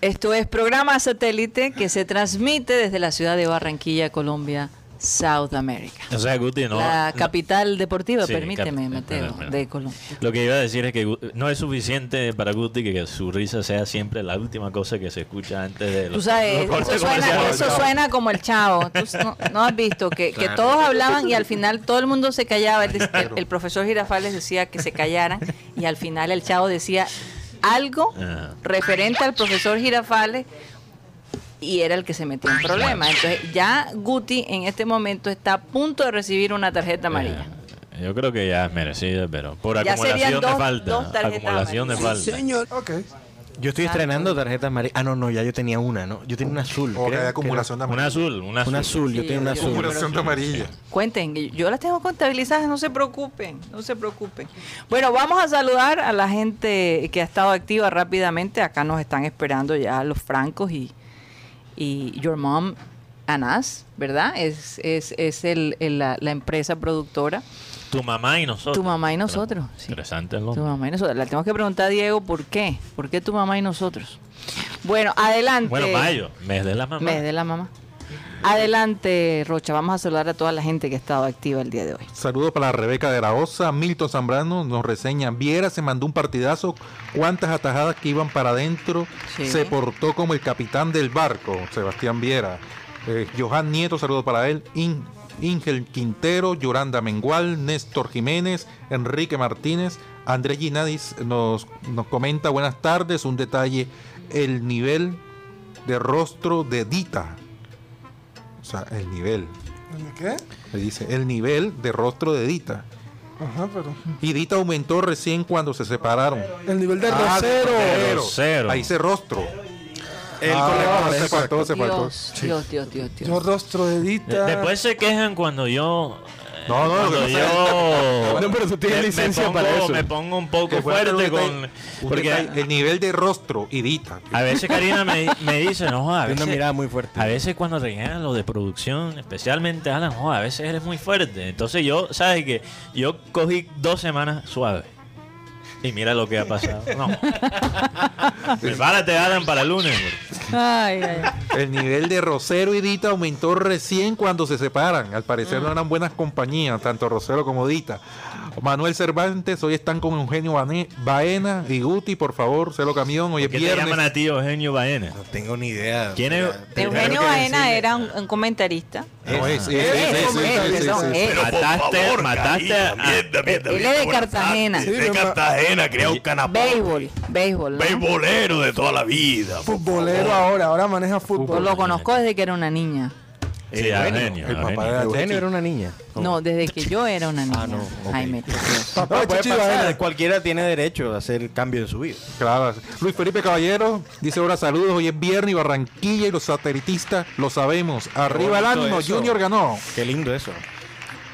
Esto es programa satélite que se transmite desde la ciudad de Barranquilla, Colombia, South America. O sea, Guti, no. la no- capital deportiva, Sí, permíteme, cap- Mateo, perdón, perdón. de Colombia. Lo que iba a decir es que no es suficiente para Guti que, que su risa sea siempre la última cosa que se escucha antes de Tú los, sabes, los eso suena, eso suena como el chavo. Tú no, no has visto que, que todos hablaban y al final todo el mundo se callaba. El, el- el profesor Girafales decía que se callaran y al final el chavo decía algo Ah. referente al profesor Girafales y era el que se metió en problemas. Entonces ya Guti en este momento está a punto de recibir una tarjeta amarilla. Eh, Yo creo que ya es merecida, pero por Ya acumulación dos- de falta. dos acumulación de falta. Señor. Ok. Yo estoy estrenando tarjeta amarilla. Ah, no, no, ya yo tenía una, ¿no? Yo tenía una azul. O que creo, hay acumulación de Una azul, una azul. Una azul, yo tenía una azul. Acumulación de amarilla. Cuenten, yo las tengo contabilizadas, no se preocupen, no se preocupen. Bueno, vamos a saludar a la gente que ha estado activa rápidamente. Acá nos están esperando ya los francos y, y Your Mom Anas, ¿verdad? Es, es, es el, el- la, la empresa productora. Tu mamá y nosotros. Tu mamá y nosotros, sí. Interesante el Tu mamá y nosotros. Le tenemos que preguntar a Diego por qué. ¿Por qué tu mamá y nosotros? Bueno, adelante. Bueno, mayo, mes de la mamá. Mes de la mamá. Adelante, Rocha. Vamos a saludar a toda la gente que ha estado activa el día de hoy. Saludos para Rebeca de la Osa, Milton Zambrano nos reseña, Viera se mandó un partidazo, cuántas atajadas que iban para adentro, Sí. se portó como el capitán del barco, Sebastián Viera. Eh, Johan Nieto, saludos para él, In- Ingel Quintero, Yoranda Mengual, Néstor Jiménez, Enrique Martínez, Andrés Ginadis nos, nos comenta, buenas tardes, un detalle, el nivel de rostro de Dita. O sea, el nivel. ¿Qué? Le dice, el nivel de rostro de Dita. Ajá, pero. Y Dita aumentó recién cuando se separaron. El nivel de Ah, Rosero. Ahí dice rostro. El Ah, se faltó, se faltó. Dios, Dios, Dios, Dios, Dios. Yo rostro de Edita. Después se quejan cuando yo. eh, No, no, que cuando yo. No, pero tú tienes me- me licencia pongo- para eso. Me pongo un poco Que fuerte con. Porque el nivel de rostro y Dita. a veces Karina me, me dice, no, joda, a Tiene una veces, mirada muy fuerte. a veces cuando regalan lo de producción, especialmente Alan, joda, a veces eres muy fuerte. Entonces yo, ¿sabes qué? Yo cogí dos semanas suave. Y mira lo que ha pasado. No. Prepárate, Alan, para el lunes. Ay, ay, ay. El nivel de Rosero y Dita aumentó recién cuando se separan. Al parecer no eran buenas compañías, tanto Rosero como Dita. Manuel Cervantes, hoy están con Eugenio Baena y Guti, por favor, celo camión, hoy es ¿Qué te viernes. llaman a ti Eugenio Baena? No tengo ni idea. ¿Quién es? Primero Eugenio Baena decirle- era un, un comentarista. No, es- es- es- es- es- es- perdón, es-. Mataste, mataste a- Él es de Cartagena. Sí, de Cartagena, crea un canapón. Béisbol, béisbol. ¿no? Beisbolero de toda la vida. Futbolero ahora, ahora maneja fútbol. lo conozco desde que era una niña. Sí, Eh, Eugenio, el papá de Eugenio era una niña. No, desde que yo era una niña. Ah, no, ok. Jaime. Papá No, puede pasar. Cualquiera tiene derecho a hacer cambio en su vida. Claro. Luis Felipe Caballero dice ahora saludos, hoy es viernes y Barranquilla y los satelitistas lo sabemos. Arriba el ánimo, eso. Junior ganó. Qué lindo eso.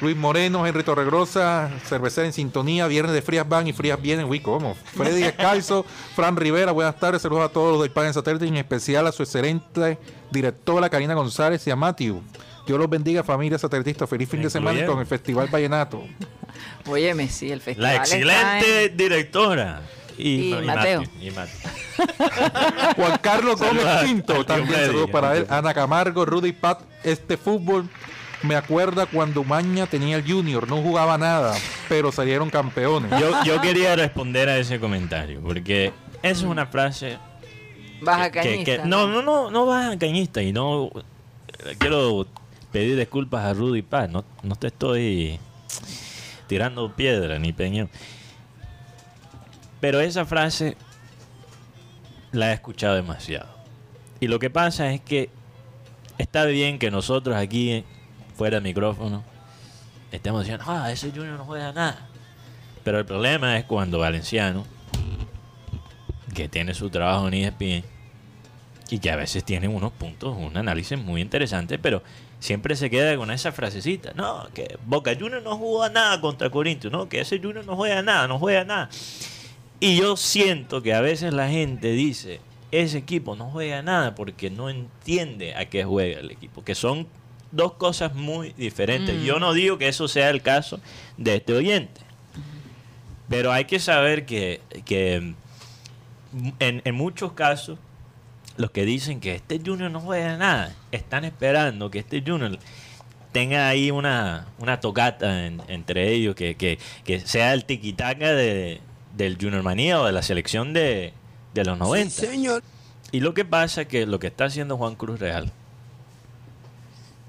Luis Moreno, Henry Torregrosa, Cervecera en Sintonía, Viernes de Frías van y Frías vienen. Uy, ¿cómo? Freddy Descalzo, Fran Rivera, buenas tardes, saludos a todos los del Pan en Satélite, en especial a su excelente directora Karina González y a Matthew. Dios los bendiga, familia satelitistas. Feliz fin ¿Me de semana con el Festival Vallenato. Óyeme, sí, el festival. La excelente en- directora. Y, Y Mateo. Y Mateo. Juan Carlos Gómez tío también saludos para él. Ana Camargo, Rudy Pat, este fútbol me acuerda cuando Maña tenía el Junior, no jugaba nada, pero salieron campeones. Yo, yo quería responder a ese comentario, porque esa es una frase Baja que, cañista. que- no, no, no, no baja cañista y no quiero pedir disculpas a Rudy Paz, no, no te estoy tirando piedra ni peñón. Pero esa frase la he escuchado demasiado. Y lo que pasa es que está bien que nosotros aquí, fuera de micrófono, estemos diciendo, ah, ese Junior no juega nada. Pero el problema es cuando Valenciano, que tiene su trabajo en ESPN, y que a veces tiene unos puntos, un análisis muy interesante, pero siempre se queda con esa frasecita. No, que Boca Juniors no jugó nada contra Corinthians, no, que ese Junior no juega nada, no juega nada. Y yo siento que a veces la gente dice, ese equipo no juega nada porque no entiende a qué juega el equipo, que son dos cosas muy diferentes. Yo no digo que eso sea el caso de este oyente, pero hay que saber que, que en, en muchos casos los que dicen que este Junior no juega nada, están esperando que este Junior tenga ahí una, una tocata en- entre ellos, que, que, que sea el tiquitaca de, del Junior Manía o de la selección de, de los 90. señor. Y lo que pasa es que lo que está haciendo Juan Cruz Real,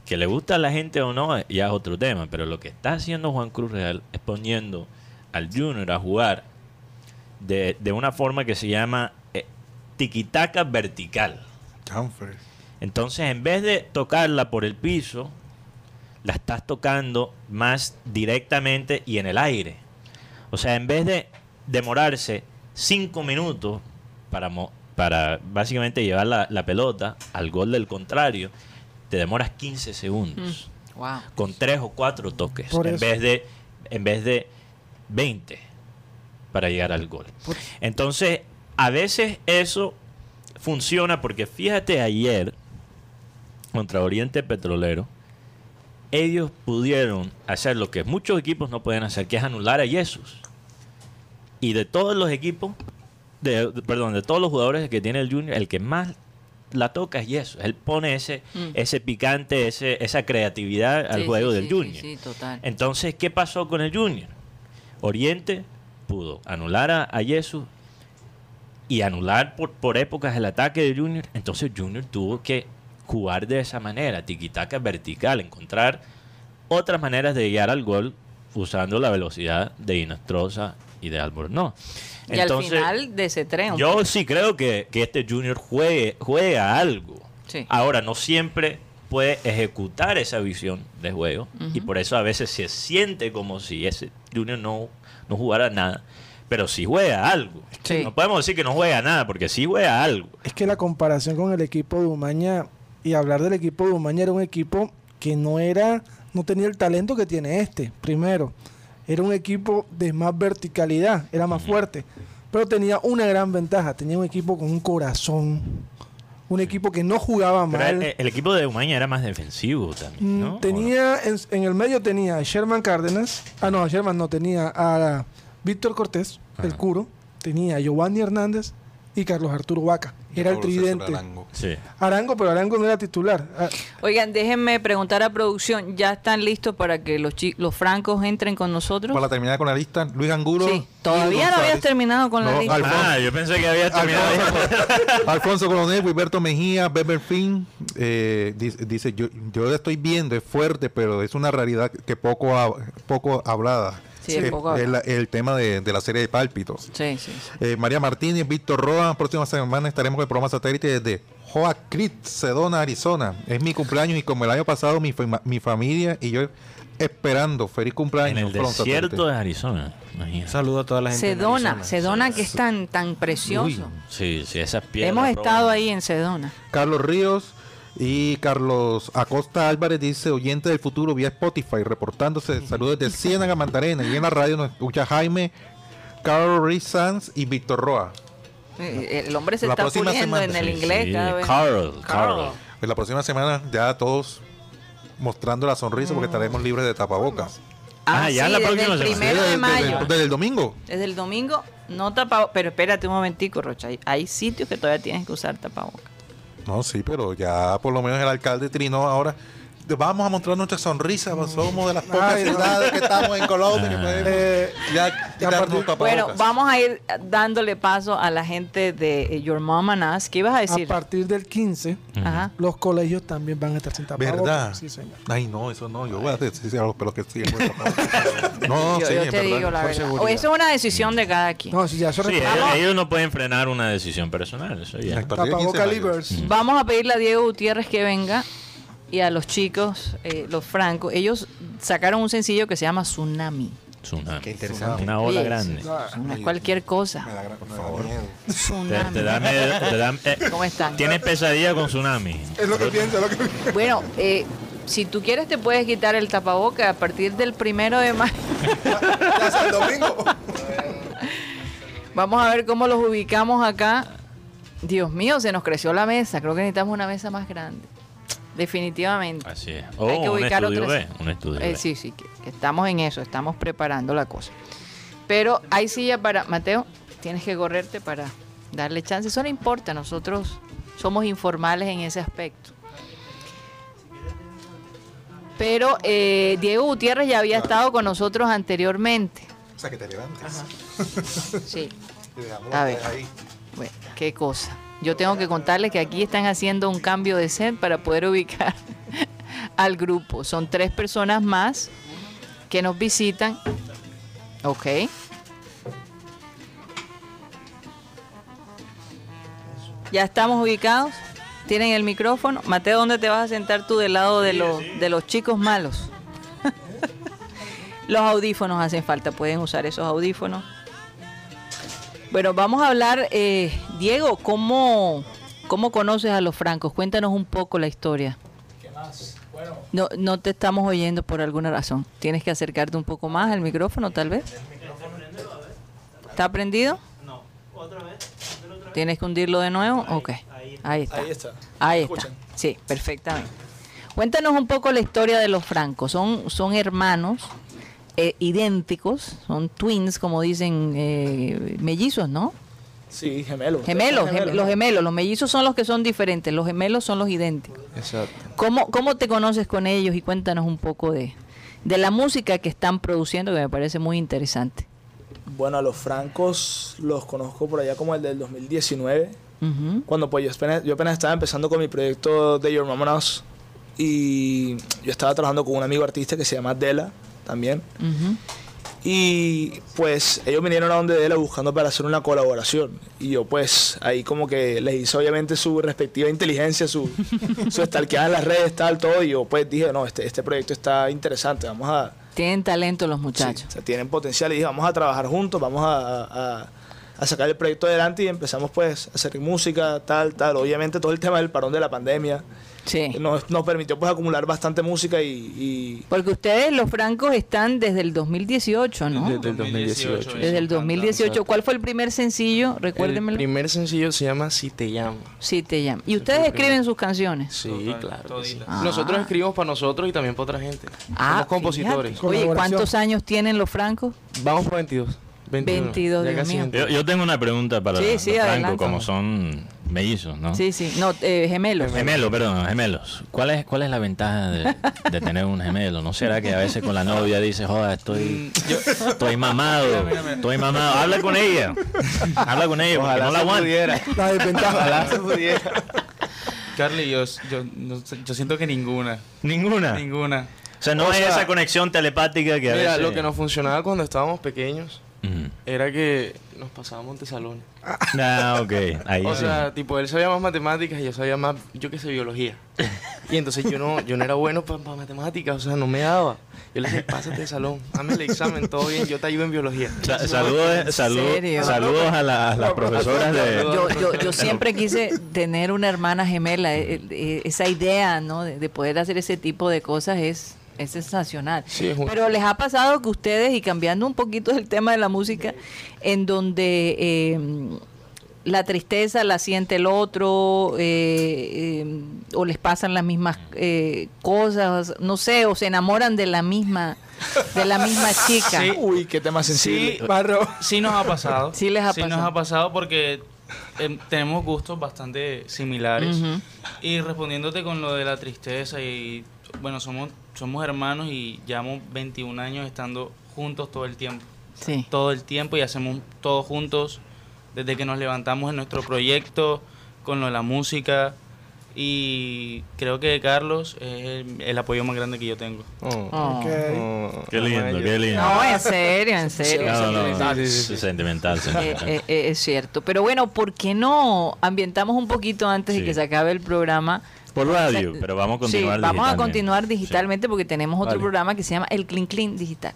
que le gusta a la gente o no, ya es otro tema, pero lo que está haciendo Juan Cruz Real es poniendo al Junior a jugar de, de una forma que se llama eh, tiquitaca vertical. Entonces, en vez de tocarla por el piso, la estás tocando más directamente y en el aire. O sea, en vez de demorarse cinco minutos para, mo- para básicamente llevar la, la pelota al gol del contrario, te demoras 15 segundos Wow. con tres o cuatro toques Por en eso. vez de en vez de 20 para llegar al gol. Entonces, a veces eso funciona porque fíjate ayer contra Oriente Petrolero ellos pudieron hacer lo que muchos equipos no pueden hacer, que es anular a Jesús. Y de todos los equipos, de, de- perdón, de todos los jugadores que tiene el Junior, el que más la toca es Jesús. Él pone ese, Mm. ese picante, ese, esa creatividad al Sí, juego sí, del sí, Junior. Total. Entonces, ¿qué pasó con el Junior? Oriente pudo anular a, a Jesús y anular por, por épocas el ataque de Junior. Entonces Junior tuvo que jugar de esa manera, tiquitaca vertical, encontrar otras maneras de llegar al gol usando la velocidad de Inestrosa y de Albornoz. y al final de ese tren. Yo sí creo que, que este Junior juegue, juega algo. Sí. Ahora, no siempre puede ejecutar esa visión de juego y por eso a veces se siente como si ese Junior no, no jugara nada, pero sí juega algo. Sí. No podemos decir que no juega nada porque sí juega algo. Es que la comparación con el equipo de Umaña y hablar del equipo de Umaña era un equipo que no era, no tenía el talento que tiene este, primero. Era un equipo de más verticalidad, era más fuerte, pero tenía una gran ventaja, tenía un equipo con un corazón, un equipo que no jugaba Pero mal. el, el equipo de Umaña era más defensivo también, Mm, ¿no? Tenía en, en el medio tenía a Sherman Cárdenas, ah no, a Sherman no tenía a Víctor Cortés, el curo, tenía a Giovanni Hernández y Carlos Arturo Vaca. Era el tridente. Arango. Sí. Arango, pero Arango no era titular. Ah, Oigan, déjenme preguntar a producción, ¿ya están listos para que los, chi- los francos entren con nosotros? Para terminar con la lista, Luis Angulo. Sí, todavía no habías terminado con la lista. Alfonso. Ah, yo pensé que había terminado. Alfonso, Alfonso Coronel, Wilberto Mejía, Beber Finn, eh, dice, dice, yo, yo la estoy viendo, es fuerte, pero es una realidad que poco, poco hablada. Sí, Eh, el, el tema de, de la serie de pálpitos. Sí, sí, sí. Eh, María Martínez, Víctor Roa, próxima semana estaremos con el programa satélite desde Hoa Creek, Sedona, Arizona. Es mi cumpleaños y como el año pasado mi, mi familia y yo esperando. Feliz cumpleaños. En el desierto Satélite. de Arizona. imagínate. Saludo a toda la gente. Sedona. Sedona que es tan, tan precioso. Uy, sí, sí, esas piedras. Hemos estado ahí en Sedona. Carlos Ríos y Carlos Acosta Álvarez dice, oyente del futuro vía Spotify, reportándose. Saludos desde Ciénaga, Mandarena. Y en la radio nos escucha Jaime, Carlos Ruiz Sanz y Víctor Roa. Eh, El hombre se La está puliendo semana. en el inglés sí, cada vez. Carl, Carl. Carl. Pues la próxima semana ya todos mostrando la sonrisa porque estaremos libres de tapabocas. Ah, ya sí, la desde próxima el semana. primero de desde, mayo. desde el domingo. Desde el domingo no tapabocas. Pero espérate un momentico, Rocha. Hay, hay sitios que todavía tienes que usar tapabocas. No, sí, pero ya por lo menos el alcalde trinó ahora. Vamos a mostrar nuestra sonrisa, pues, somos de las pocas Ay, no. ciudades que estamos en Colombia que podemos Eh, ya. Bueno, vamos a ir dándole paso a la gente de eh, Your Mom and Us. ¿Qué ibas a a decir? partir del 15, Ajá. los colegios también van a estar sin tapabocas. ¿Verdad? Sí, señor. Ay, no, eso no. Yo voy a decir a los pelos que sí. no, yo sí, yo te verdad. digo la verdad. O eso es una decisión de cada quien. No, si ya eso Sí, ellos, no pueden frenar una decisión personal. Eso ya. A partir del 15 de Tapabocas mayo. Livers. Vamos a pedirle a Diego Gutiérrez que venga y a los chicos, eh, los francos. Ellos sacaron un sencillo que se llama Tsunami. Tsunami. Qué interesante. Una ola grande. No es cualquier cosa. Miedo. Te, Tsunami. te da miedo- te da- eh, ¿Cómo están? Tienes pesadilla con tsunami. Es lo que pienso, es lo que pienso. Bueno, eh, si tú quieres te puedes quitar el tapaboca a partir del primero de mayo. Hasta el domingo. Vamos a ver cómo los ubicamos acá. Dios mío, se nos creció la mesa. Creo que necesitamos una mesa más grande. Definitivamente. Así es. Hay Oh, que un ubicar estudio otras- B. Un estudio Eh, B. sí, sí, que, que estamos en eso, estamos preparando la cosa. Pero hay silla para. Mateo, tienes que correrte para darle chance. Eso no importa, nosotros somos informales en ese aspecto. Pero eh, Diego Gutiérrez ya había estado con nosotros anteriormente. O sea, que te levantes. Sí. Y dejamos A ver. ahí. Bueno, qué cosa. Yo tengo que contarles que aquí están haciendo un cambio de set para poder ubicar al grupo. Son tres personas más que nos visitan. Ok. Ya estamos ubicados. Tienen el micrófono. Mateo, ¿dónde te vas a sentar tú del lado de los, de los chicos malos? los audífonos hacen falta. Pueden usar esos audífonos. Bueno, vamos a hablar, eh, Diego, ¿cómo, ¿cómo conoces a los francos? Cuéntanos un poco la historia. No, no te estamos oyendo por alguna razón. Tienes que acercarte un poco más al micrófono, tal vez. ¿Está prendido? No, otra vez. ¿Tienes que hundirlo de nuevo? Ok. Ahí está. Ahí está. Ahí ¿Me está. escuchan? Sí, perfectamente. Cuéntanos un poco la historia de los francos. Son, son hermanos eh, idénticos, son twins, como dicen, eh, mellizos, ¿no? Sí, gemelos. Gemelos, Son gem- ¿no? los gemelos, los mellizos son los que son diferentes, los gemelos son los idénticos. Exacto. ¿Cómo, cómo te conoces con ellos y cuéntanos un poco de, de la música que están produciendo, que me parece muy interesante? Bueno, a los francos los conozco por allá como el del 2019, Ujú. cuando pues yo apenas, yo apenas estaba empezando con mi proyecto de Your Us, y yo estaba trabajando con un amigo artista que se llama Dela también. Y pues ellos vinieron a donde Dela buscando para hacer una colaboración. Y yo pues ahí como que les hice obviamente su respectiva inteligencia, su, su stalkeada en las redes, tal, todo. Y yo pues dije, no, este, este proyecto está interesante, vamos a... Tienen talento los Sí, muchachos. o sea, tienen potencial y dije, vamos a trabajar juntos, vamos a, a- a sacar el proyecto adelante y empezamos pues a hacer música, tal, tal. Obviamente todo el tema del parón de la pandemia Sí. nos, nos permitió pues acumular bastante música y, y Porque ustedes, los francos, están desde el 2018, ¿no? Desde el 2018. Desde el 2018. ¿Cuál fue el primer sencillo? El Recuérdenmelo. primer sencillo se llama Si te llamo. Sí, te llamo. ¿Y ustedes escriben sus canciones? Sí, claro. que sí. Ah. Nosotros escribimos para nosotros y también para otra gente. Ah, Somos compositores. fíjate. Oye, ¿cuántos años tienen los francos? Vamos por 22. 21. 22, Ya Dios mío. 22. Yo, yo tengo una pregunta para Sí, los sí, Franco, adelante. como son mellizos, ¿no? Sí, sí. No, eh, gemelos. Gemelos, perdón, gemelos. ¿Cuál es, ¿Cuál es la ventaja de, de tener un gemelo? ¿No será que a veces con la novia dices, joda, estoy, estoy mamado, estoy mamado? Habla con ella. Habla con ella, Ojalá no la se aguanta. pudiera. La desventaja. Ojalá se pudiera. Carly, yo, yo, no sé, yo siento que ninguna. Ninguna. Ninguna. O sea, no O sea, esa conexión telepática que a Mira, veces... lo que nos funcionaba cuando estábamos pequeños Ujú. era que nos pasábamos de salón. Ah, ok. Ahí O sí. sea, tipo, él sabía más matemáticas y yo sabía más, yo qué sé, biología. Y entonces yo no, yo no era bueno para matemáticas, o sea, no me daba. Yo le decía, pásate de salón, hazme el examen, todo bien, yo te ayudo en biología. Sa- saludos, saludos, a, la- a las profesoras de... Yo, yo, yo siempre quise tener una hermana gemela. eh, eh, Esa idea, ¿no? De poder hacer ese tipo de cosas es, es sensacional. Sí, es un- Pero les ha pasado que ustedes, y cambiando un poquito del tema de la música, en donde eh, la tristeza la siente el otro, eh, eh, o les pasan las mismas eh, cosas, no sé, o se enamoran de la misma, de la misma chica. Sí. Uy, qué tema sensible. Sí, Barro. sí nos ha pasado. Sí les ha Sí nos ha pasado porque em, tenemos gustos bastante similares. Y respondiéndote con lo de la tristeza y bueno, somos somos hermanos y llevamos 21 años estando juntos todo el tiempo. Sí. Todo el tiempo y hacemos todo juntos desde que nos levantamos en nuestro proyecto con lo de la música y creo que Carlos es el, el apoyo más grande que yo tengo. Oh, Oh. Oh, Qué lindo, qué lindo. No, en serio, en serio. No, no, sentimental, es sentimental, Eh, sentimental. eh, eh, es cierto. Pero bueno, ¿por qué no ambientamos un poquito antes de que se acabe el programa? Por radio, pero vamos a continuar Sí, vamos a continuar digitalmente porque tenemos otro Vale. programa que se llama El Clean Clean Digital.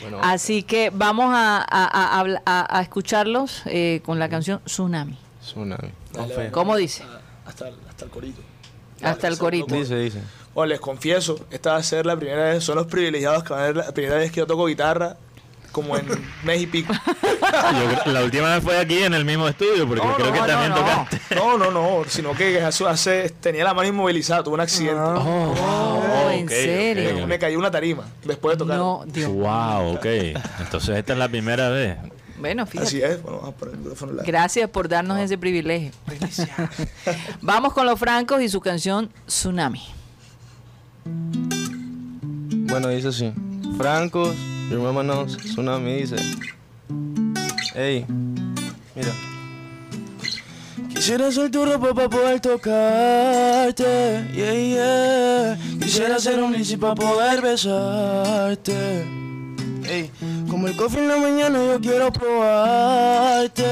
Bueno, Así que vamos a, a- a- habla- a- a escucharlos eh, con la canción Tsunami. tsunami. Dale, Fe. ¿Cómo dice? Hasta, el- hasta el corito. Hasta el corito. Dice, dice. O les confieso, esta va a ser la primera vez, son los privilegiados que van a ver la primera vez que yo toco guitarra, como en mes y pico. Yo creo- la última vez fue aquí en el mismo estudio, porque No, creo no, que no, también no. tocaste. No, no, no, sino que hace, tenía la mano inmovilizada, tuve un accidente. Oh, ¿en ok, serio? ok. Me cayó una tarima después de tocar. No, Dios. Wow, ok. Entonces esta es la primera vez. Bueno, fíjate. Así es, bueno, vamos a poner el. Gracias por darnos ese privilegio. Vamos con los francos y su canción Tsunami. Bueno, dice así. Francos, your mama knows, tsunami dice. Ey, mira. Quisiera ser tu ropa para poder tocarte, yeah, yeah. Quisiera ser un bici para poder besarte. Ey, como el coffee en la mañana yo quiero probarte.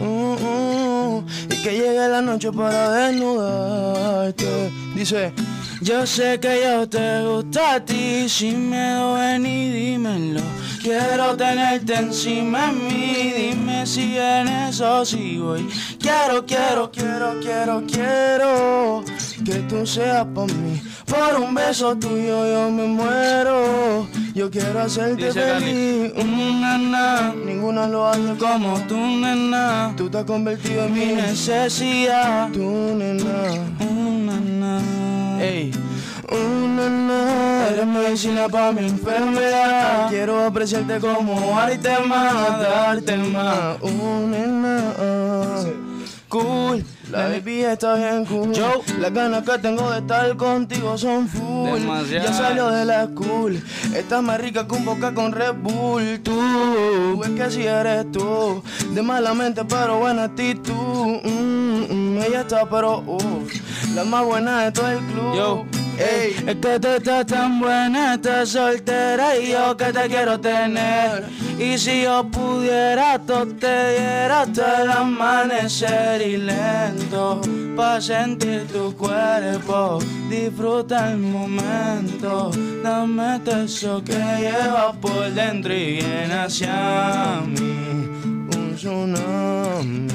uh, uh, y que llegue la noche para desnudarte. Dice, yo sé que yo te gusta a ti, sin miedo ven y dímelo. Quiero tenerte encima de mí, dime si en eso sí voy. Quiero, quiero, quiero, quiero, quiero que tú seas por mí. Por un beso tuyo yo me muero. Yo quiero hacerte feliz. Mm, nena, ninguna lo hace como tú, nena. Tú te has convertido en mi necesidad. Tú, nena. Mm, nena. Ey. Mm, nena, eres medicina para mi enfermedad. Quiero apreciarte como arte más, darte más. Nena. Cool, la baby está bien cool. Yo, las ganas que tengo de estar contigo son full. Demasiado. Ya salió de la school. Estás más rica que un boca con Red Bull. Tú, es que si eres tú. De mala mente, pero buena actitud. Mm, mm, ella está, pero uff. La más buena de todo el club. Yo. Ey, es que tú estás tan buena, estás soltera y yo que te quiero tener. Y si yo pudiera, tú te diera hasta el amanecer y lento. Pa' sentir tu cuerpo, disfruta el momento. Dame eso que llevas por dentro y viene hacia mí. Un tsunami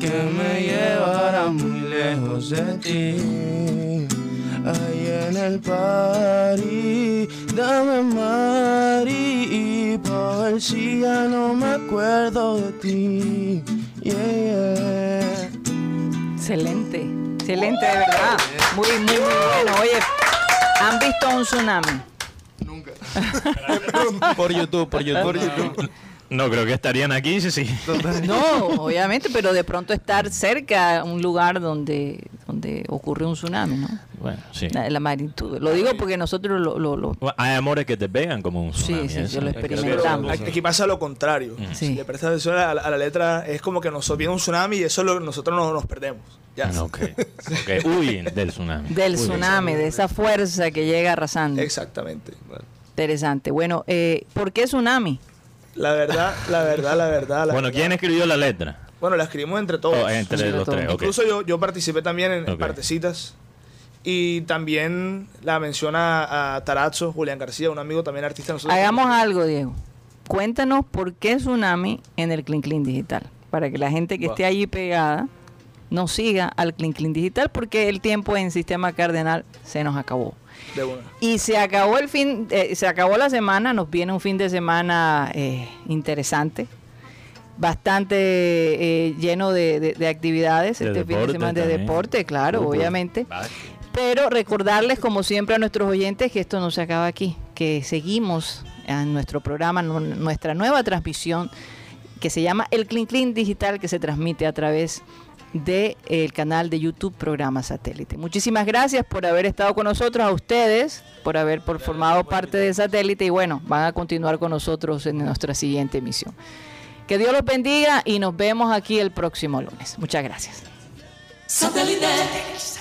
que me llevará muy lejos de ti. Ahí en el party, dame mari pa' ver si ya no me acuerdo de ti. Yeah, yeah. Excelente, excelente, de verdad. Muy, muy, muy bueno. Oye, ¿han visto un tsunami? Por YouTube, por YouTube. No creo que estarían aquí, sí, sí. No, obviamente, pero de pronto estar cerca a un lugar donde, donde ocurre un tsunami, ¿no? Bueno, sí. La, la magnitud. Lo digo porque nosotros lo... lo- lo- Bueno, Hay amores que te pegan como un Sí, tsunami. sí, eso. yo lo experimentamos. saberlo. Aquí pasa lo contrario. Sí. Si le prestas atención a, la- a la letra, es como que nos viene un tsunami y eso es lo que nosotros nos, nos perdemos. Ya. Ah, Ok, ok. Huyen del tsunami. del Huyen. tsunami, de esa fuerza que llega arrasando. Exactamente. Interesante. Bueno, eh, ¿por qué tsunami? La verdad, la verdad, la verdad. la Bueno, verdad. ¿quién escribió la letra? Bueno, la escribimos entre todos. Oh, entre los todos. tres, ok. Incluso yo, yo participé también en, partecitas. Y también la menciona a Tarazzo, Julián García, un amigo también artista. de Nosotros Hagamos algo, Diego. Cuéntanos por qué tsunami en el Clean Clean Digital. Para que la gente que esté allí pegada nos siga al Clean Clean Digital porque el tiempo en Sistema Cardenal se nos acabó. De una. Y se acabó el fin, eh, se acabó la semana, nos viene un fin de semana eh, interesante, bastante eh, lleno de, de- de actividades, De este fin de semana de también. deporte, claro, Fútbol, obviamente. Pero recordarles, como siempre, a nuestros oyentes que esto no se acaba aquí, que seguimos en nuestro programa, nu- nuestra nueva transmisión que se llama El Clean Clean Digital, que se transmite a través del canal de YouTube Programa Satélite. Muchísimas gracias por haber estado con nosotros, a ustedes, por haber por formado parte de Satélite y bueno, van a continuar con nosotros en nuestra siguiente emisión. Que Dios los bendiga y nos vemos aquí el próximo lunes. Muchas gracias. Satellite.